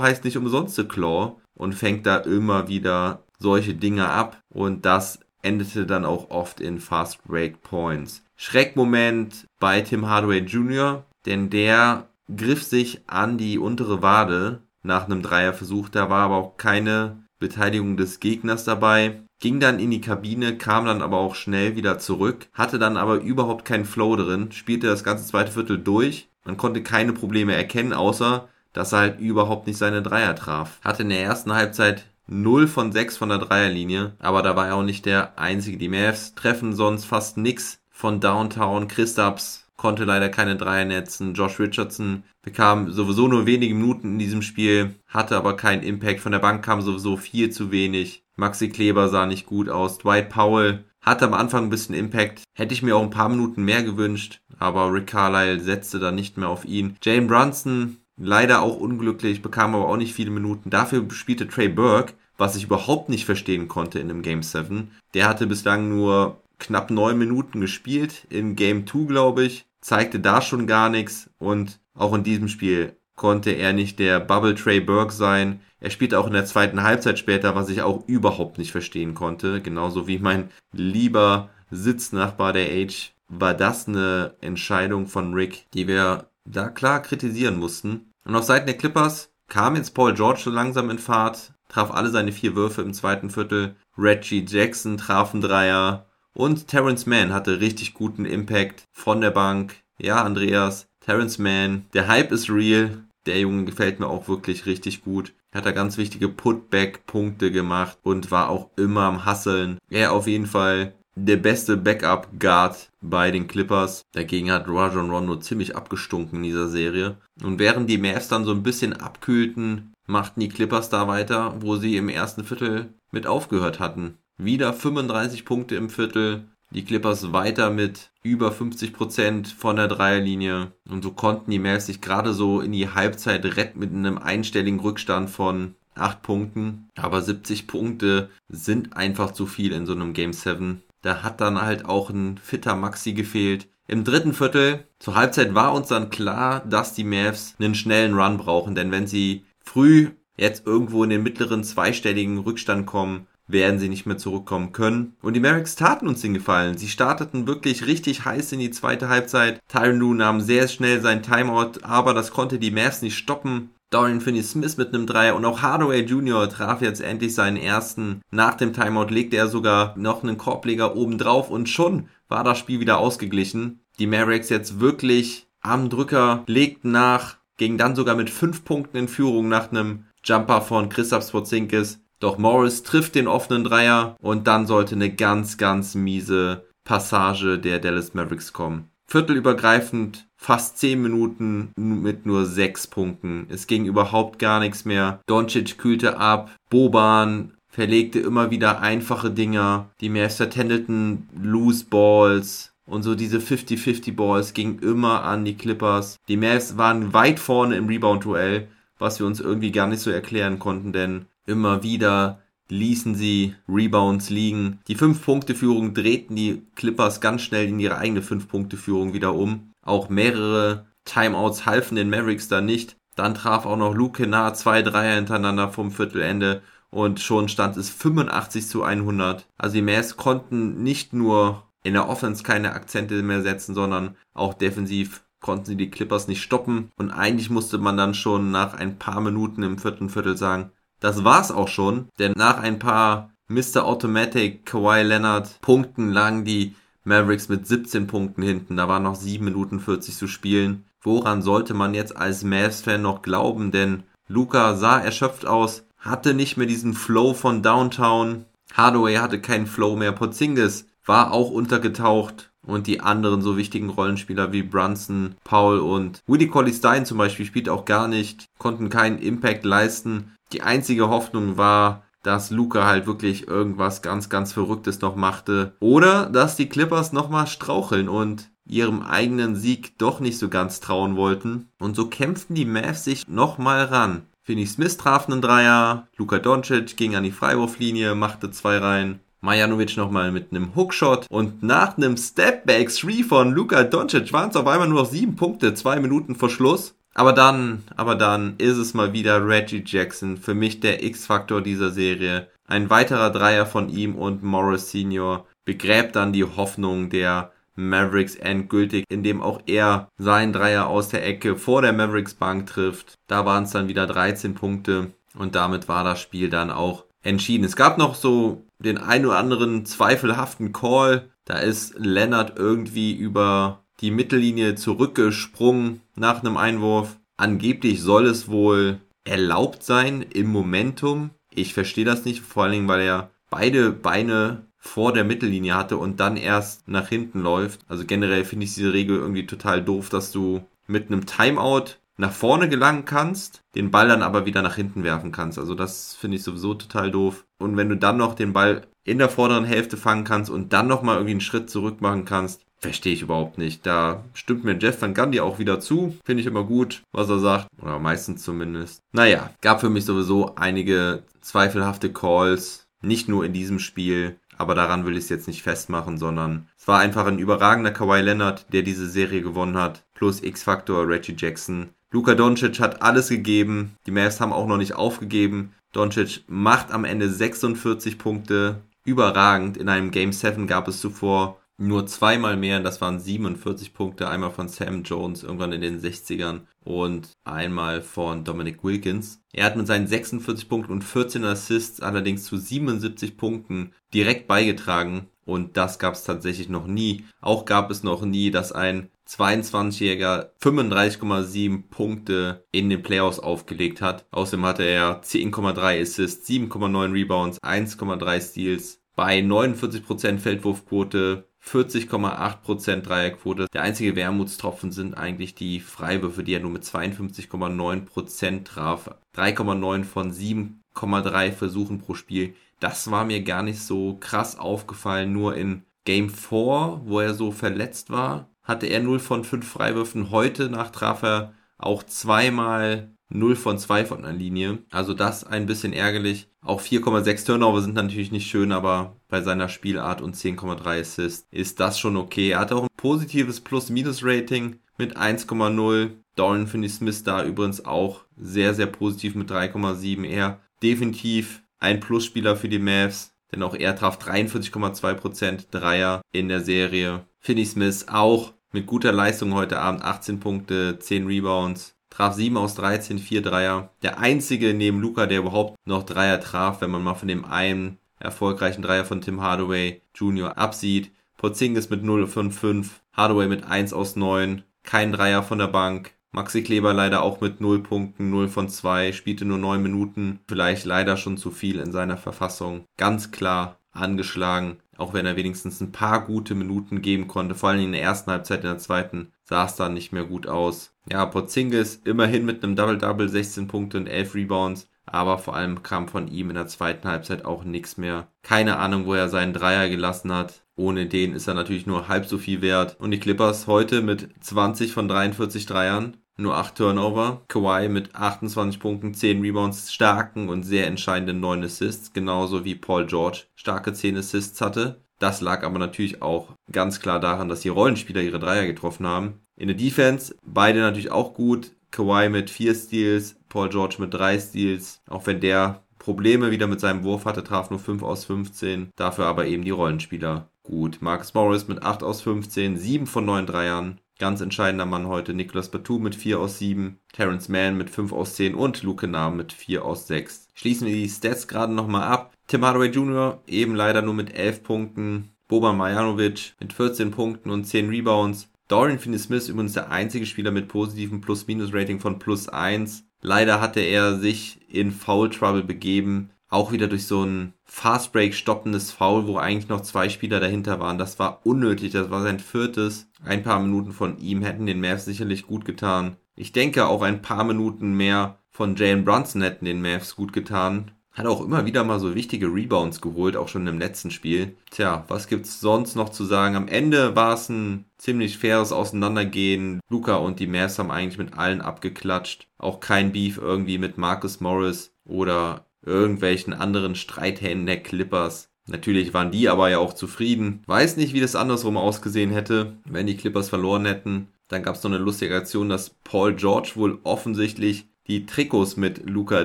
heißt nicht umsonst The Claw und fängt da immer wieder solche Dinge ab und das endete dann auch oft in Fast Break Points. Schreckmoment bei Tim Hardaway Jr., denn der griff sich an die untere Wade nach einem Dreierversuch, da war aber auch keine Beteiligung des Gegners dabei ging dann in die Kabine, kam dann aber auch schnell wieder zurück, hatte dann aber überhaupt keinen Flow drin, spielte das ganze zweite Viertel durch, man konnte keine Probleme erkennen, außer dass er halt überhaupt nicht seine Dreier traf. Hatte in der ersten Halbzeit 0 von 6 von der Dreierlinie, aber da war er auch nicht der einzige. Die Mavs treffen sonst fast nix von Downtown. Christaps konnte leider keine Dreier netzen. Josh Richardson bekam sowieso nur wenige Minuten in diesem Spiel, hatte aber keinen Impact. Von der Bank kam sowieso viel zu wenig. Maxi Kleber sah nicht gut aus. Dwight Powell hatte am Anfang ein bisschen Impact. Hätte ich mir auch ein paar Minuten mehr gewünscht, aber Rick Carlisle setzte dann nicht mehr auf ihn. Jane Brunson leider auch unglücklich, bekam aber auch nicht viele Minuten. Dafür spielte Trey Burke, was ich überhaupt nicht verstehen konnte in dem Game 7. Der hatte bislang nur knapp neun Minuten gespielt, in Game 2 glaube ich, zeigte da schon gar nichts und auch in diesem Spiel konnte er nicht der Bubble Trey Burke sein. Er spielte auch in der zweiten Halbzeit später, was ich auch überhaupt nicht verstehen konnte. Genauso wie mein lieber Sitznachbar der Age war das eine Entscheidung von Rick, die wir da klar kritisieren mussten. Und auf Seiten der Clippers kam jetzt Paul George so langsam in Fahrt, traf alle seine vier Würfe im zweiten Viertel. Reggie Jackson traf einen Dreier und Terrence Mann hatte richtig guten Impact von der Bank. Ja, Andreas, Terrence Mann, der Hype ist real. Der Junge gefällt mir auch wirklich richtig gut. Hat da ganz wichtige Putback-Punkte gemacht und war auch immer am Hasseln. Er auf jeden Fall der beste Backup-Guard bei den Clippers. Dagegen hat Rajon Rondo ziemlich abgestunken in dieser Serie. Und während die Mavs dann so ein bisschen abkühlten, machten die Clippers da weiter, wo sie im ersten Viertel mit aufgehört hatten. Wieder 35 Punkte im Viertel, die Clippers weiter mit über 50 Prozent von der Dreierlinie. Und so konnten die Mavs sich gerade so in die Halbzeit retten mit einem einstelligen Rückstand von 8 Punkten. Aber 70 Punkte sind einfach zu viel in so einem Game 7. Da hat dann halt auch ein fitter Maxi gefehlt. Im dritten Viertel zur Halbzeit war uns dann klar, dass die Mavs einen schnellen Run brauchen, denn wenn sie früh jetzt irgendwo in den mittleren zweistelligen Rückstand kommen, werden sie nicht mehr zurückkommen können. Und die Mavericks taten uns den Gefallen. Sie starteten wirklich richtig heiß in die zweite Halbzeit. Tyron Lue nahm sehr schnell sein Timeout, aber das konnte die Mavs nicht stoppen. Dorian Finney-Smith mit einem Dreier und auch Hardaway Jr. traf jetzt endlich seinen ersten. Nach dem Timeout legte er sogar noch einen Korbleger oben drauf und schon war das Spiel wieder ausgeglichen. Die Mavericks jetzt wirklich am Drücker, legten nach, ging dann sogar mit fünf Punkten in Führung nach einem Jumper von Christoph Sporzingis. Doch Morris trifft den offenen Dreier und dann sollte eine ganz, ganz miese Passage der Dallas Mavericks kommen. Viertelübergreifend fast 10 Minuten mit nur 6 Punkten. Es ging überhaupt gar nichts mehr. Doncic kühlte ab. Boban verlegte immer wieder einfache Dinger. Die Mavs vertändelten Loose Balls. Und so diese 50-50 Balls gingen immer an die Clippers. Die Mavs waren weit vorne im Rebound-Duell, was wir uns irgendwie gar nicht so erklären konnten, denn immer wieder ließen sie Rebounds liegen. Die 5-Punkte-Führung drehten die Clippers ganz schnell in ihre eigene 5-Punkte-Führung wieder um. Auch mehrere Timeouts halfen den Mavericks da nicht. Dann traf auch noch Luke nah zwei Dreier hintereinander vom Viertelende und schon stand es 85 zu 100. Also die Mavs konnten nicht nur in der Offense keine Akzente mehr setzen, sondern auch defensiv konnten sie die Clippers nicht stoppen. Und eigentlich musste man dann schon nach ein paar Minuten im vierten Viertel sagen, das war's auch schon, denn nach ein paar Mr. Automatic Kawhi Leonard Punkten lagen die Mavericks mit 17 Punkten hinten. Da waren noch 7 Minuten 40 zu spielen. Woran sollte man jetzt als Mavs-Fan noch glauben? Denn Luca sah erschöpft aus, hatte nicht mehr diesen Flow von Downtown. Hardaway hatte keinen Flow mehr. Porzingis war auch untergetaucht. Und die anderen so wichtigen Rollenspieler wie Brunson, Paul und Woody Colley Stein zum Beispiel spielt auch gar nicht, konnten keinen Impact leisten. Die einzige Hoffnung war, dass Luca halt wirklich irgendwas ganz, ganz Verrücktes noch machte. Oder dass die Clippers nochmal straucheln und ihrem eigenen Sieg doch nicht so ganz trauen wollten. Und so kämpften die Mavs sich nochmal ran. Finney Smith traf einen Dreier, Luka Doncic ging an die Freiwurflinie, machte zwei rein. Majanovic nochmal mit einem Hookshot und nach einem Stepback 3 von Luka Doncic waren es auf einmal nur noch sieben Punkte, zwei Minuten vor Schluss. Aber dann, aber dann ist es mal wieder Reggie Jackson, für mich der X-Faktor dieser Serie. Ein weiterer Dreier von ihm und Morris Senior begräbt dann die Hoffnung der Mavericks endgültig, indem auch er seinen Dreier aus der Ecke vor der Mavericks Bank trifft. Da waren es dann wieder 13 Punkte und damit war das Spiel dann auch entschieden. Es gab noch so den ein oder anderen zweifelhaften Call. Da ist Leonard irgendwie über die Mittellinie zurückgesprungen nach einem Einwurf. Angeblich soll es wohl erlaubt sein im Momentum. Ich verstehe das nicht, vor allen Dingen, weil er beide Beine vor der Mittellinie hatte und dann erst nach hinten läuft. Also generell finde ich diese Regel irgendwie total doof, dass du mit einem Timeout nach vorne gelangen kannst, den Ball dann aber wieder nach hinten werfen kannst. Also das finde ich sowieso total doof. Und wenn du dann noch den Ball in der vorderen Hälfte fangen kannst und dann nochmal irgendwie einen Schritt zurück machen kannst, verstehe ich überhaupt nicht. Da stimmt mir Jeff Van Gundy auch wieder zu. Finde ich immer gut, was er sagt. Oder meistens zumindest. Naja, gab für mich sowieso einige zweifelhafte Calls. Nicht nur in diesem Spiel. Aber daran will ich es jetzt nicht festmachen, sondern es war einfach ein überragender Kawhi Leonard, der diese Serie gewonnen hat. Plus X-Faktor Reggie Jackson. Luka Doncic hat alles gegeben. Die Mavs haben auch noch nicht aufgegeben. Doncic macht am Ende 46 Punkte. Überragend. In einem Game 7 gab es zuvor nur zweimal mehr, das waren 47 Punkte, einmal von Sam Jones irgendwann in den 60ern und einmal von Dominic Wilkins. Er hat mit seinen 46 Punkten und 14 Assists allerdings zu 77 Punkten direkt beigetragen und das gab es tatsächlich noch nie. Auch gab es noch nie, dass ein 22-Jähriger 35,7 Punkte in den Playoffs aufgelegt hat. Außerdem hatte er 10,3 Assists, 7,9 Rebounds, 1,3 Steals bei 49% Feldwurfquote, 40,8% Dreierquote. Der einzige Wermutstropfen sind eigentlich die Freiwürfe, die er nur mit 52,9% traf. 3,9 von 7,3 Versuchen pro Spiel. Das war mir gar nicht so krass aufgefallen. Nur in Game 4, wo er so verletzt war, hatte er 0 von 5 Freiwürfen. Heute nach traf er auch zweimal 0 von 2 von der Linie. Also das ein bisschen ärgerlich. Auch 4,6 Turnover sind natürlich nicht schön, aber bei seiner Spielart und 10,3 Assists ist das schon okay. Er hat auch ein positives Plus-Minus-Rating mit 1,0. Dorian Finney-Smith da übrigens auch sehr, sehr positiv mit 3,7. Er definitiv ein Plusspieler für die Mavs, denn auch er traf 43,2% Dreier in der Serie. Finney-Smith auch mit guter Leistung heute Abend 18 Punkte, 10 Rebounds, traf 7 aus 13, 4 Dreier. Der einzige neben Luca, der überhaupt noch Dreier traf, wenn man mal von dem einen erfolgreichen Dreier von Tim Hardaway Jr. absieht. Porzingis mit 0 von 5, Hardaway mit 1 aus 9, kein Dreier von der Bank. Maxi Kleber leider auch mit 0 Punkten, 0 von 2, spielte nur 9 Minuten. Vielleicht leider schon zu viel in seiner Verfassung. Ganz klar angeschlagen, auch wenn er wenigstens ein paar gute Minuten geben konnte. Vor allem in der ersten Halbzeit, in der zweiten sah es dann nicht mehr gut aus. Ja, Porzingis immerhin mit einem Double-Double, 16 Punkte und 11 Rebounds. Aber vor allem kam von ihm in der zweiten Halbzeit auch nichts mehr. Keine Ahnung, wo er seinen Dreier gelassen hat. Ohne den ist er natürlich nur halb so viel wert. Und die Clippers heute mit 20 von 43 Dreiern. Nur 8 Turnover. Kawhi mit 28 Punkten, 10 Rebounds, starken und sehr entscheidenden 9 Assists. Genauso wie Paul George starke 10 Assists hatte. Das lag aber natürlich auch ganz klar daran, dass die Rollenspieler ihre Dreier getroffen haben. In der Defense beide natürlich auch gut. Kawhi mit 4 Steals, Paul George mit 3 Steals. Auch wenn der Probleme wieder mit seinem Wurf hatte, traf nur 5 aus 15. Dafür aber eben die Rollenspieler gut. Marcus Morris mit 8 aus 15, 7 von 9 Dreiern. Ganz entscheidender Mann heute. Nicolas Batum mit 4 aus 7, Terrence Mann mit 5 aus 10 und Luke Nam mit 4 aus 6. Schließen wir die Stats gerade nochmal ab. Tim Hardaway Jr. eben leider nur mit 11 Punkten. Boban Marjanovic mit 14 Punkten und 10 Rebounds. Dorian Finney-Smith übrigens der einzige Spieler mit positivem Plus-Minus-Rating von plus 1. Leider hatte er sich in Foul Trouble begeben. Auch wieder durch so ein Fast Break stoppendes Foul, wo eigentlich noch zwei Spieler dahinter waren. Das war unnötig. Das war sein viertes. Ein paar Minuten von ihm hätten den Mavs sicherlich gut getan. Ich denke auch ein paar Minuten mehr von Jalen Brunson hätten den Mavs gut getan. Hat auch immer wieder mal so wichtige Rebounds geholt, auch schon im letzten Spiel. Tja, was gibt's sonst noch zu sagen? Am Ende war es ein ziemlich faires Auseinandergehen. Luca und die Mavs haben eigentlich mit allen abgeklatscht. Auch kein Beef irgendwie mit Marcus Morris oder irgendwelchen anderen Streithähnen der Clippers. Natürlich waren die aber ja auch zufrieden. Weiß nicht, wie das andersrum ausgesehen hätte, wenn die Clippers verloren hätten. Dann gab es noch eine lustige Aktion, dass Paul George wohl offensichtlich die Trikots mit Luka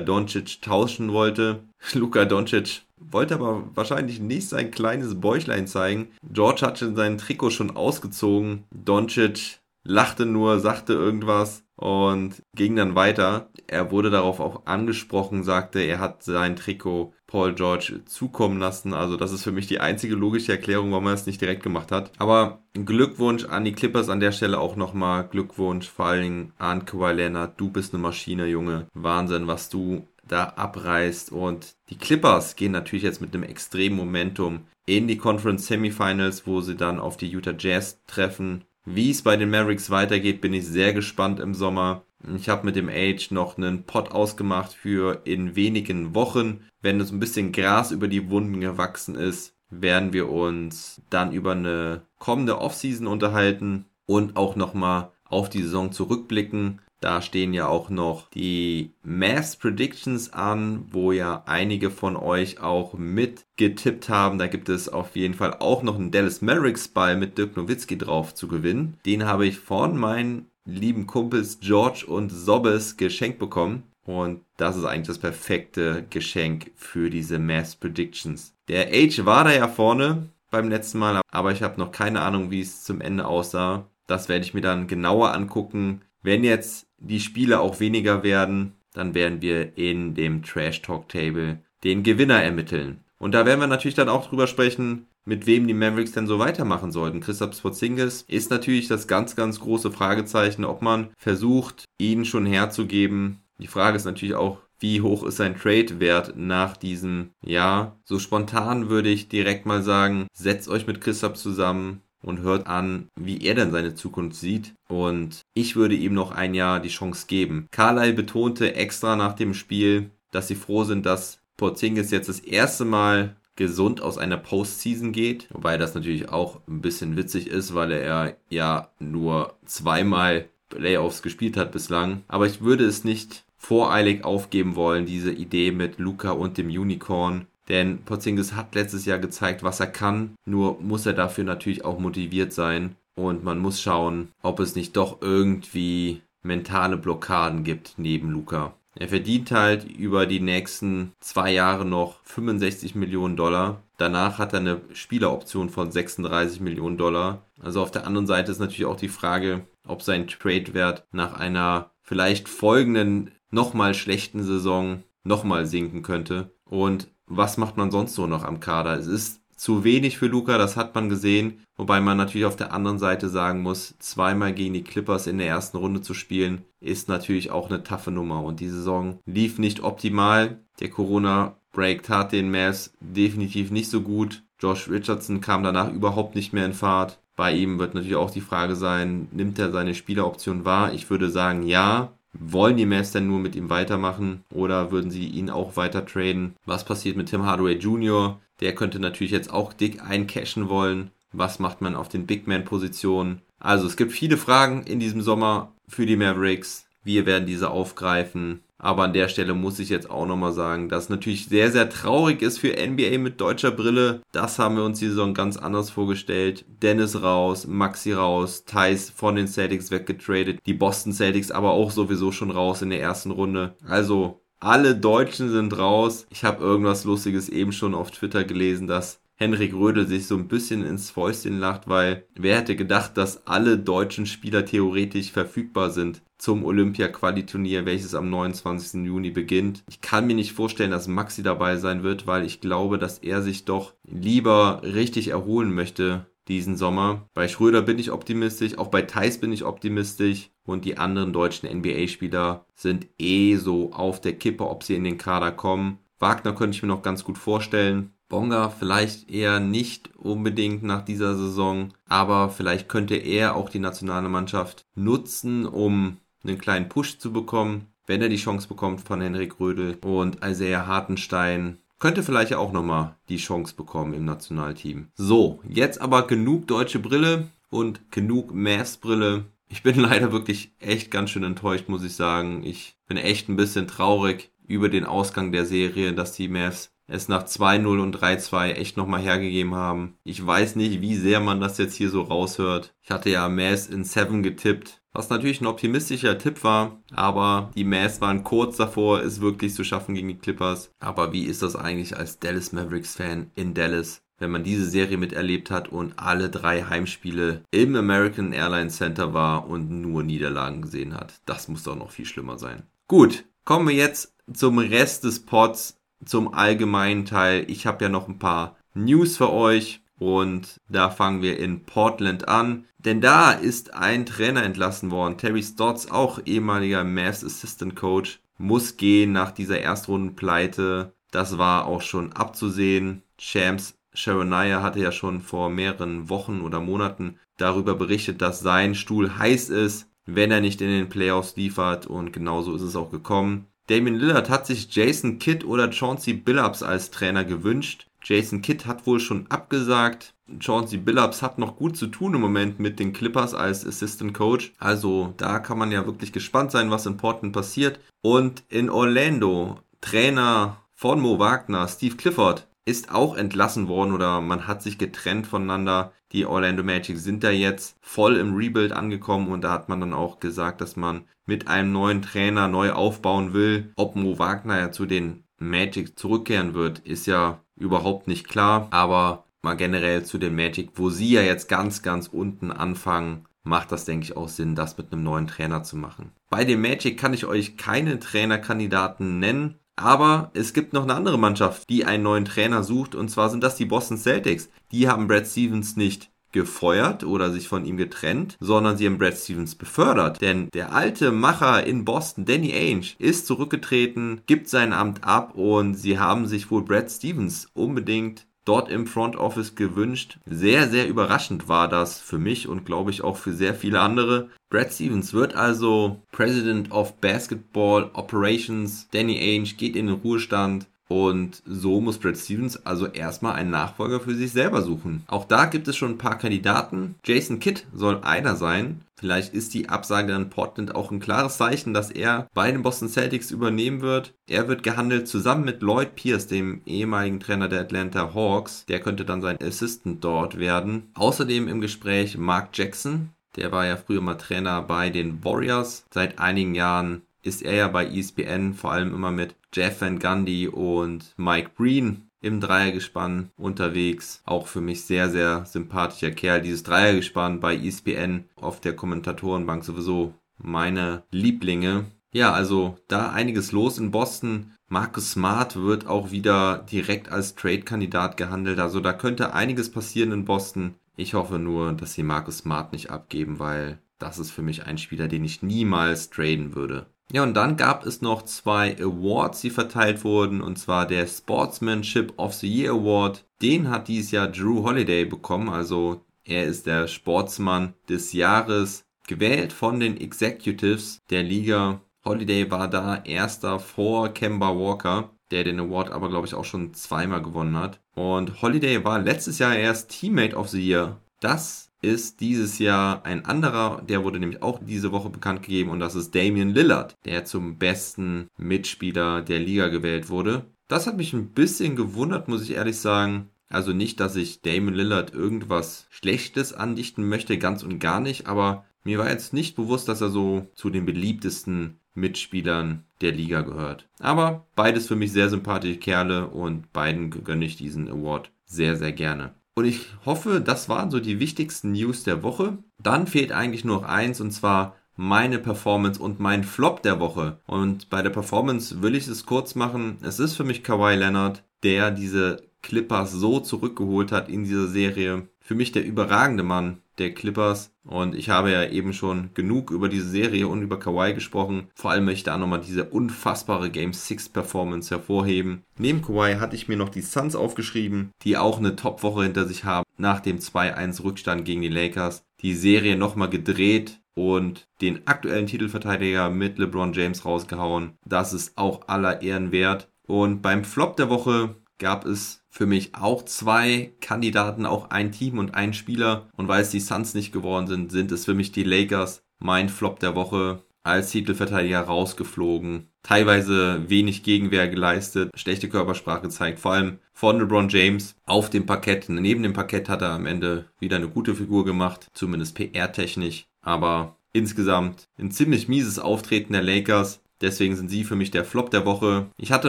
Doncic tauschen wollte. [LAUGHS] Luka Doncic wollte aber wahrscheinlich nicht sein kleines Bäuchlein zeigen. George hatte sein Trikot schon ausgezogen. Doncic lachte nur, sagte irgendwas und ging dann weiter. Er wurde darauf auch angesprochen, sagte, er hat sein Trikot Paul George zukommen lassen. Also das ist für mich die einzige logische Erklärung, warum er es nicht direkt gemacht hat. Aber Glückwunsch an die Clippers an der Stelle auch nochmal. Glückwunsch vor allen Dingen an Kawhi Leonard. Du bist eine Maschine, Junge. Wahnsinn, was du da abreißt. Und die Clippers gehen natürlich jetzt mit einem extremen Momentum in die Conference Semifinals, wo sie dann auf die Utah Jazz treffen. Wie es bei den Mavericks weitergeht, bin ich sehr gespannt im Sommer. Ich habe mit dem Age noch einen Pot ausgemacht für in wenigen Wochen. Wenn es ein bisschen Gras über die Wunden gewachsen ist, werden wir uns dann über eine kommende Offseason unterhalten und auch nochmal auf die Saison zurückblicken. Da stehen ja auch noch die Mass Predictions an, wo ja einige von euch auch mitgetippt haben. Da gibt es auf jeden Fall auch noch einen Dallas Mavericks Ball mit Dirk Nowitzki drauf zu gewinnen. Den habe ich von meinen lieben Kumpels George und Sobbes geschenkt bekommen. Und das ist eigentlich das perfekte Geschenk für diese Mass Predictions. Der Age war da ja vorne beim letzten Mal, aber ich habe noch keine Ahnung, wie es zum Ende aussah. Das werde ich mir dann genauer angucken. Wenn jetzt die Spiele auch weniger werden, dann werden wir in dem Trash Talk Table den Gewinner ermitteln. Und da werden wir natürlich dann auch drüber sprechen, mit wem die Mavericks denn so weitermachen sollten. Christoph Porzingis ist natürlich das ganz, ganz große Fragezeichen, ob man versucht, ihn schon herzugeben. Die Frage ist natürlich auch, wie hoch ist sein Trade-Wert nach diesem Jahr? So spontan würde ich direkt mal sagen, setzt euch mit Christoph zusammen, und hört an, wie er denn seine Zukunft sieht. Und ich würde ihm noch ein Jahr die Chance geben. Carlyle betonte extra nach dem Spiel, dass sie froh sind, dass Porzingis jetzt das erste Mal gesund aus einer Postseason geht. Wobei das natürlich auch ein bisschen witzig ist, weil er ja nur zweimal Playoffs gespielt hat bislang. Aber ich würde es nicht voreilig aufgeben wollen, diese Idee mit Luca und dem Unicorn. Denn Porzingis hat letztes Jahr gezeigt, was er kann, nur muss er dafür natürlich auch motiviert sein. Und man muss schauen, ob es nicht doch irgendwie mentale Blockaden gibt neben Luca. Er verdient halt über die nächsten zwei Jahre noch 65 Millionen Dollar. Danach hat er eine Spieleroption von 36 Millionen Dollar. Also auf der anderen Seite ist natürlich auch die Frage, ob sein Trade-Wert nach einer vielleicht folgenden nochmal schlechten Saison nochmal sinken könnte. Und was macht man sonst so noch am Kader? Es ist zu wenig für Luca, das hat man gesehen. Wobei man natürlich auf der anderen Seite sagen muss, zweimal gegen die Clippers in der ersten Runde zu spielen, ist natürlich auch eine taffe Nummer. Und die Saison lief nicht optimal. Der Corona-Break tat den Mavs definitiv nicht so gut. Josh Richardson kam danach überhaupt nicht mehr in Fahrt. Bei ihm wird natürlich auch die Frage sein, nimmt er seine Spieleroption wahr? Ich würde sagen, ja. Wollen die Mavs denn nur mit ihm weitermachen oder würden sie ihn auch weiter traden? Was passiert mit Tim Hardaway Jr.? Der könnte natürlich jetzt auch dick eincashen wollen. Was macht man auf den Big Man Positionen? Also es gibt viele Fragen in diesem Sommer für die Mavericks. Wir werden diese aufgreifen. Aber an der Stelle muss ich jetzt auch nochmal sagen, dass natürlich sehr, sehr traurig ist für NBA mit deutscher Brille. Das haben wir uns die Saison ganz anders vorgestellt. Dennis raus, Maxi raus, Thais von den Celtics weggetradet, die Boston Celtics aber auch sowieso schon raus in der ersten Runde. Also alle Deutschen sind raus. Ich habe irgendwas Lustiges eben schon auf Twitter gelesen, dass Henrik Rödel sich so ein bisschen ins Fäustchen lacht, weil wer hätte gedacht, dass alle deutschen Spieler theoretisch verfügbar sind zum Olympia-Quali-Turnier, welches am 29. Juni beginnt. Ich kann mir nicht vorstellen, dass Maxi dabei sein wird, weil ich glaube, dass er sich doch lieber richtig erholen möchte diesen Sommer. Bei Schröder bin ich optimistisch, auch bei Thais bin ich optimistisch und die anderen deutschen NBA-Spieler sind eh so auf der Kippe, ob sie in den Kader kommen. Wagner könnte ich mir noch ganz gut vorstellen. Bonga vielleicht eher nicht unbedingt nach dieser Saison, aber vielleicht könnte er auch die nationale Mannschaft nutzen, um einen kleinen Push zu bekommen, wenn er die Chance bekommt von Henrik Rödel und Isaiah Hartenstein könnte vielleicht auch nochmal die Chance bekommen im Nationalteam. So, jetzt aber genug deutsche Brille und genug Mavs-Brille. Ich bin [LAUGHS] leider wirklich echt ganz schön enttäuscht, muss ich sagen. Ich bin echt ein bisschen traurig über den Ausgang der Serie, dass die Mavs es nach 2-0 und 3-2 echt nochmal hergegeben haben. Ich weiß nicht, wie sehr man das jetzt hier so raushört. Ich hatte ja Mass in 7 getippt, was natürlich ein optimistischer Tipp war, aber die Mass waren kurz davor, es wirklich zu schaffen gegen die Clippers. Aber wie ist das eigentlich als Dallas Mavericks Fan in Dallas? wenn man diese Serie miterlebt hat und alle drei Heimspiele im American Airlines Center war und nur Niederlagen gesehen hat. Das muss doch noch viel schlimmer sein. Gut, kommen wir jetzt zum Rest des Pods zum allgemeinen Teil. Ich habe ja noch ein paar News für euch und da fangen wir in Portland an. Denn da ist ein Trainer entlassen worden. Terry Stotts, auch ehemaliger Mavs Assistant Coach, muss gehen nach dieser Erstrundenpleite. Das war auch schon abzusehen. Shams Sharonaya hatte ja schon vor mehreren Wochen oder Monaten darüber berichtet, dass sein Stuhl heiß ist, wenn er nicht in den Playoffs liefert. Und genauso ist es auch gekommen. Damien Lillard hat sich Jason Kidd oder Chauncey Billups als Trainer gewünscht. Jason Kidd hat wohl schon abgesagt. Chauncey Billups hat noch gut zu tun im Moment mit den Clippers als Assistant Coach. Also da kann man ja wirklich gespannt sein, was in Portland passiert. Und in Orlando, Trainer von Mo Wagner, Steve Clifford, ist auch entlassen worden oder man hat sich getrennt voneinander. Die Orlando Magic sind da jetzt voll im Rebuild angekommen und da hat man dann auch gesagt, dass man mit einem neuen Trainer neu aufbauen will. Ob Mo Wagner ja zu den Magic zurückkehren wird, ist ja überhaupt nicht klar. Aber mal generell zu den Magic, wo sie ja jetzt ganz, ganz unten anfangen, macht das, denke ich, auch Sinn, das mit einem neuen Trainer zu machen. Bei den Magic kann ich euch keine Trainerkandidaten nennen. Aber es gibt noch eine andere Mannschaft, die einen neuen Trainer sucht, und zwar sind das die Boston Celtics. Die haben Brad Stevens nicht gefeuert oder sich von ihm getrennt, sondern sie haben Brad Stevens befördert. Denn der alte Macher in Boston, Danny Ainge, ist zurückgetreten, gibt sein Amt ab und sie haben sich wohl Brad Stevens unbedingt dort im Front Office gewünscht. Sehr, sehr überraschend war das für mich und glaube ich auch für sehr viele andere. Brad Stevens wird also President of Basketball Operations. Danny Ainge geht in den Ruhestand. Und so muss Brad Stevens also erstmal einen Nachfolger für sich selber suchen. Auch da gibt es schon ein paar Kandidaten. Jason Kidd soll einer sein. Vielleicht ist die Absage an Portland auch ein klares Zeichen, dass er bei den Boston Celtics übernehmen wird. Er wird gehandelt zusammen mit Lloyd Pierce, dem ehemaligen Trainer der Atlanta Hawks. Der könnte dann sein Assistant dort werden. Außerdem im Gespräch Mark Jackson. Der war ja früher mal Trainer bei den Warriors. Seit einigen Jahren ist er ja bei ESPN vor allem immer mit Jeff Van Gundy und Mike Breen im Dreiergespann unterwegs. Auch für mich sehr, sehr sympathischer Kerl. Dieses Dreiergespann bei ESPN auf der Kommentatorenbank sowieso meine Lieblinge. Ja, also da einiges los in Boston. Marcus Smart wird auch wieder direkt als Trade-Kandidat gehandelt. Also da könnte einiges passieren in Boston. Ich hoffe nur, dass sie Marcus Smart nicht abgeben, weil das ist für mich ein Spieler, den ich niemals traden würde. Ja, und dann gab es noch zwei Awards, die verteilt wurden, und zwar der Sportsmanship of the Year Award. Den hat dieses Jahr Drew Holiday bekommen, also er ist der Sportsmann des Jahres, gewählt von den Executives der Liga. Holiday war da erster vor Kemba Walker, der den Award aber, glaube ich, auch schon zweimal gewonnen hat. Und Holiday war letztes Jahr erst Teammate of the Year. Das ist dieses Jahr ein anderer, der wurde nämlich auch diese Woche bekannt gegeben und das ist Damian Lillard, der zum besten Mitspieler der Liga gewählt wurde. Das hat mich ein bisschen gewundert, muss ich ehrlich sagen. Also nicht, dass ich Damian Lillard irgendwas Schlechtes andichten möchte, ganz und gar nicht, aber mir war jetzt nicht bewusst, dass er so zu den beliebtesten Mitspielern der Liga gehört. Aber beides für mich sehr sympathische Kerle und beiden gönne ich diesen Award sehr, sehr gerne. Und ich hoffe, das waren so die wichtigsten News der Woche. Dann fehlt eigentlich nur noch eins und zwar meine Performance und mein Flop der Woche. Und bei der Performance will ich es kurz machen. Es ist für mich Kawhi Leonard, der diese Clippers so zurückgeholt hat in dieser Serie. Für mich der überragende Mann der Clippers. Und ich habe ja eben schon genug über diese Serie und über Kawhi gesprochen. Vor allem möchte ich da nochmal diese unfassbare Game 6 Performance hervorheben. Neben Kawhi hatte ich mir noch die Suns aufgeschrieben, die auch eine Top-Woche hinter sich haben. Nach dem 2-1 Rückstand gegen die Lakers. Die Serie nochmal gedreht und den aktuellen Titelverteidiger mit LeBron James rausgehauen. Das ist auch aller Ehren wert. Und beim Flop der Woche gab es für mich auch zwei Kandidaten, auch ein Team und ein Spieler. Und weil es die Suns nicht geworden sind, sind es für mich die Lakers. Mein Flop der Woche als Titelverteidiger rausgeflogen. Teilweise wenig Gegenwehr geleistet, schlechte Körpersprache gezeigt, vor allem von LeBron James auf dem Parkett. Neben dem Parkett hat er am Ende wieder eine gute Figur gemacht, zumindest PR-technisch. Aber insgesamt ein ziemlich mieses Auftreten der Lakers. Deswegen sind sie für mich der Flop der Woche. Ich hatte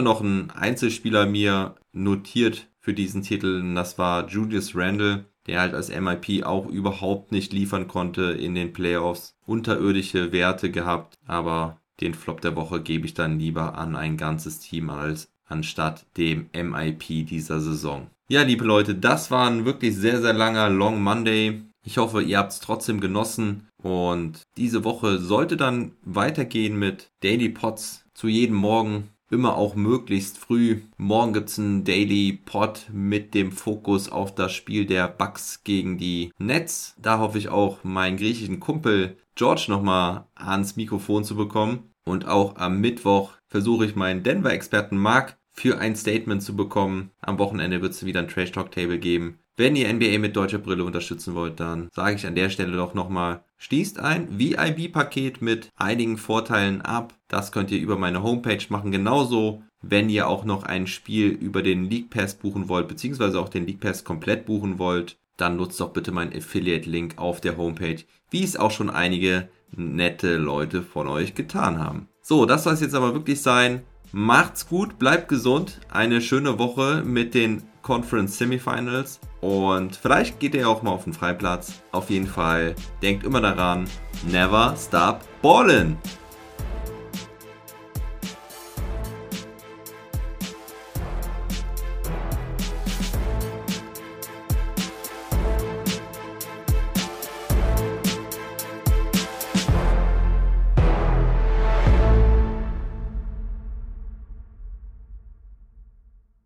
noch einen Einzelspieler mir notiert für diesen Titel und das war Julius Randle, der halt als MIP auch überhaupt nicht liefern konnte in den Playoffs. Unterirdische Werte gehabt, aber den Flop der Woche gebe ich dann lieber an ein ganzes Team als anstatt dem MIP dieser Saison. Ja, liebe Leute, das war ein wirklich sehr, sehr langer Long Monday. Ich hoffe, ihr habt es trotzdem genossen. Und diese Woche sollte dann weitergehen mit Daily Pots zu jedem Morgen. Immer auch möglichst früh. Morgen gibt es einen Daily Pot mit dem Fokus auf das Spiel der Bucks gegen die Nets. Da hoffe ich auch, meinen griechischen Kumpel George nochmal ans Mikrofon zu bekommen. Und auch am Mittwoch versuche ich meinen Denver-Experten Mark für ein Statement zu bekommen. Am Wochenende wird es wieder ein Trash Talk Table geben. Wenn ihr NBA mit deutscher Brille unterstützen wollt, dann sage ich an der Stelle doch nochmal, schließt ein VIB-Paket mit einigen Vorteilen ab. Das könnt ihr über meine Homepage machen. Genauso, wenn ihr auch noch ein Spiel über den League Pass buchen wollt, beziehungsweise auch den League Pass komplett buchen wollt, dann nutzt doch bitte meinen Affiliate-Link auf der Homepage, wie es auch schon einige nette Leute von euch getan haben. So, das soll es jetzt aber wirklich sein. Macht's gut, bleibt gesund. Eine schöne Woche mit den Conference Semifinals. Und vielleicht geht ihr auch mal auf den Freiplatz. Auf jeden Fall denkt immer daran, never stop ballin'.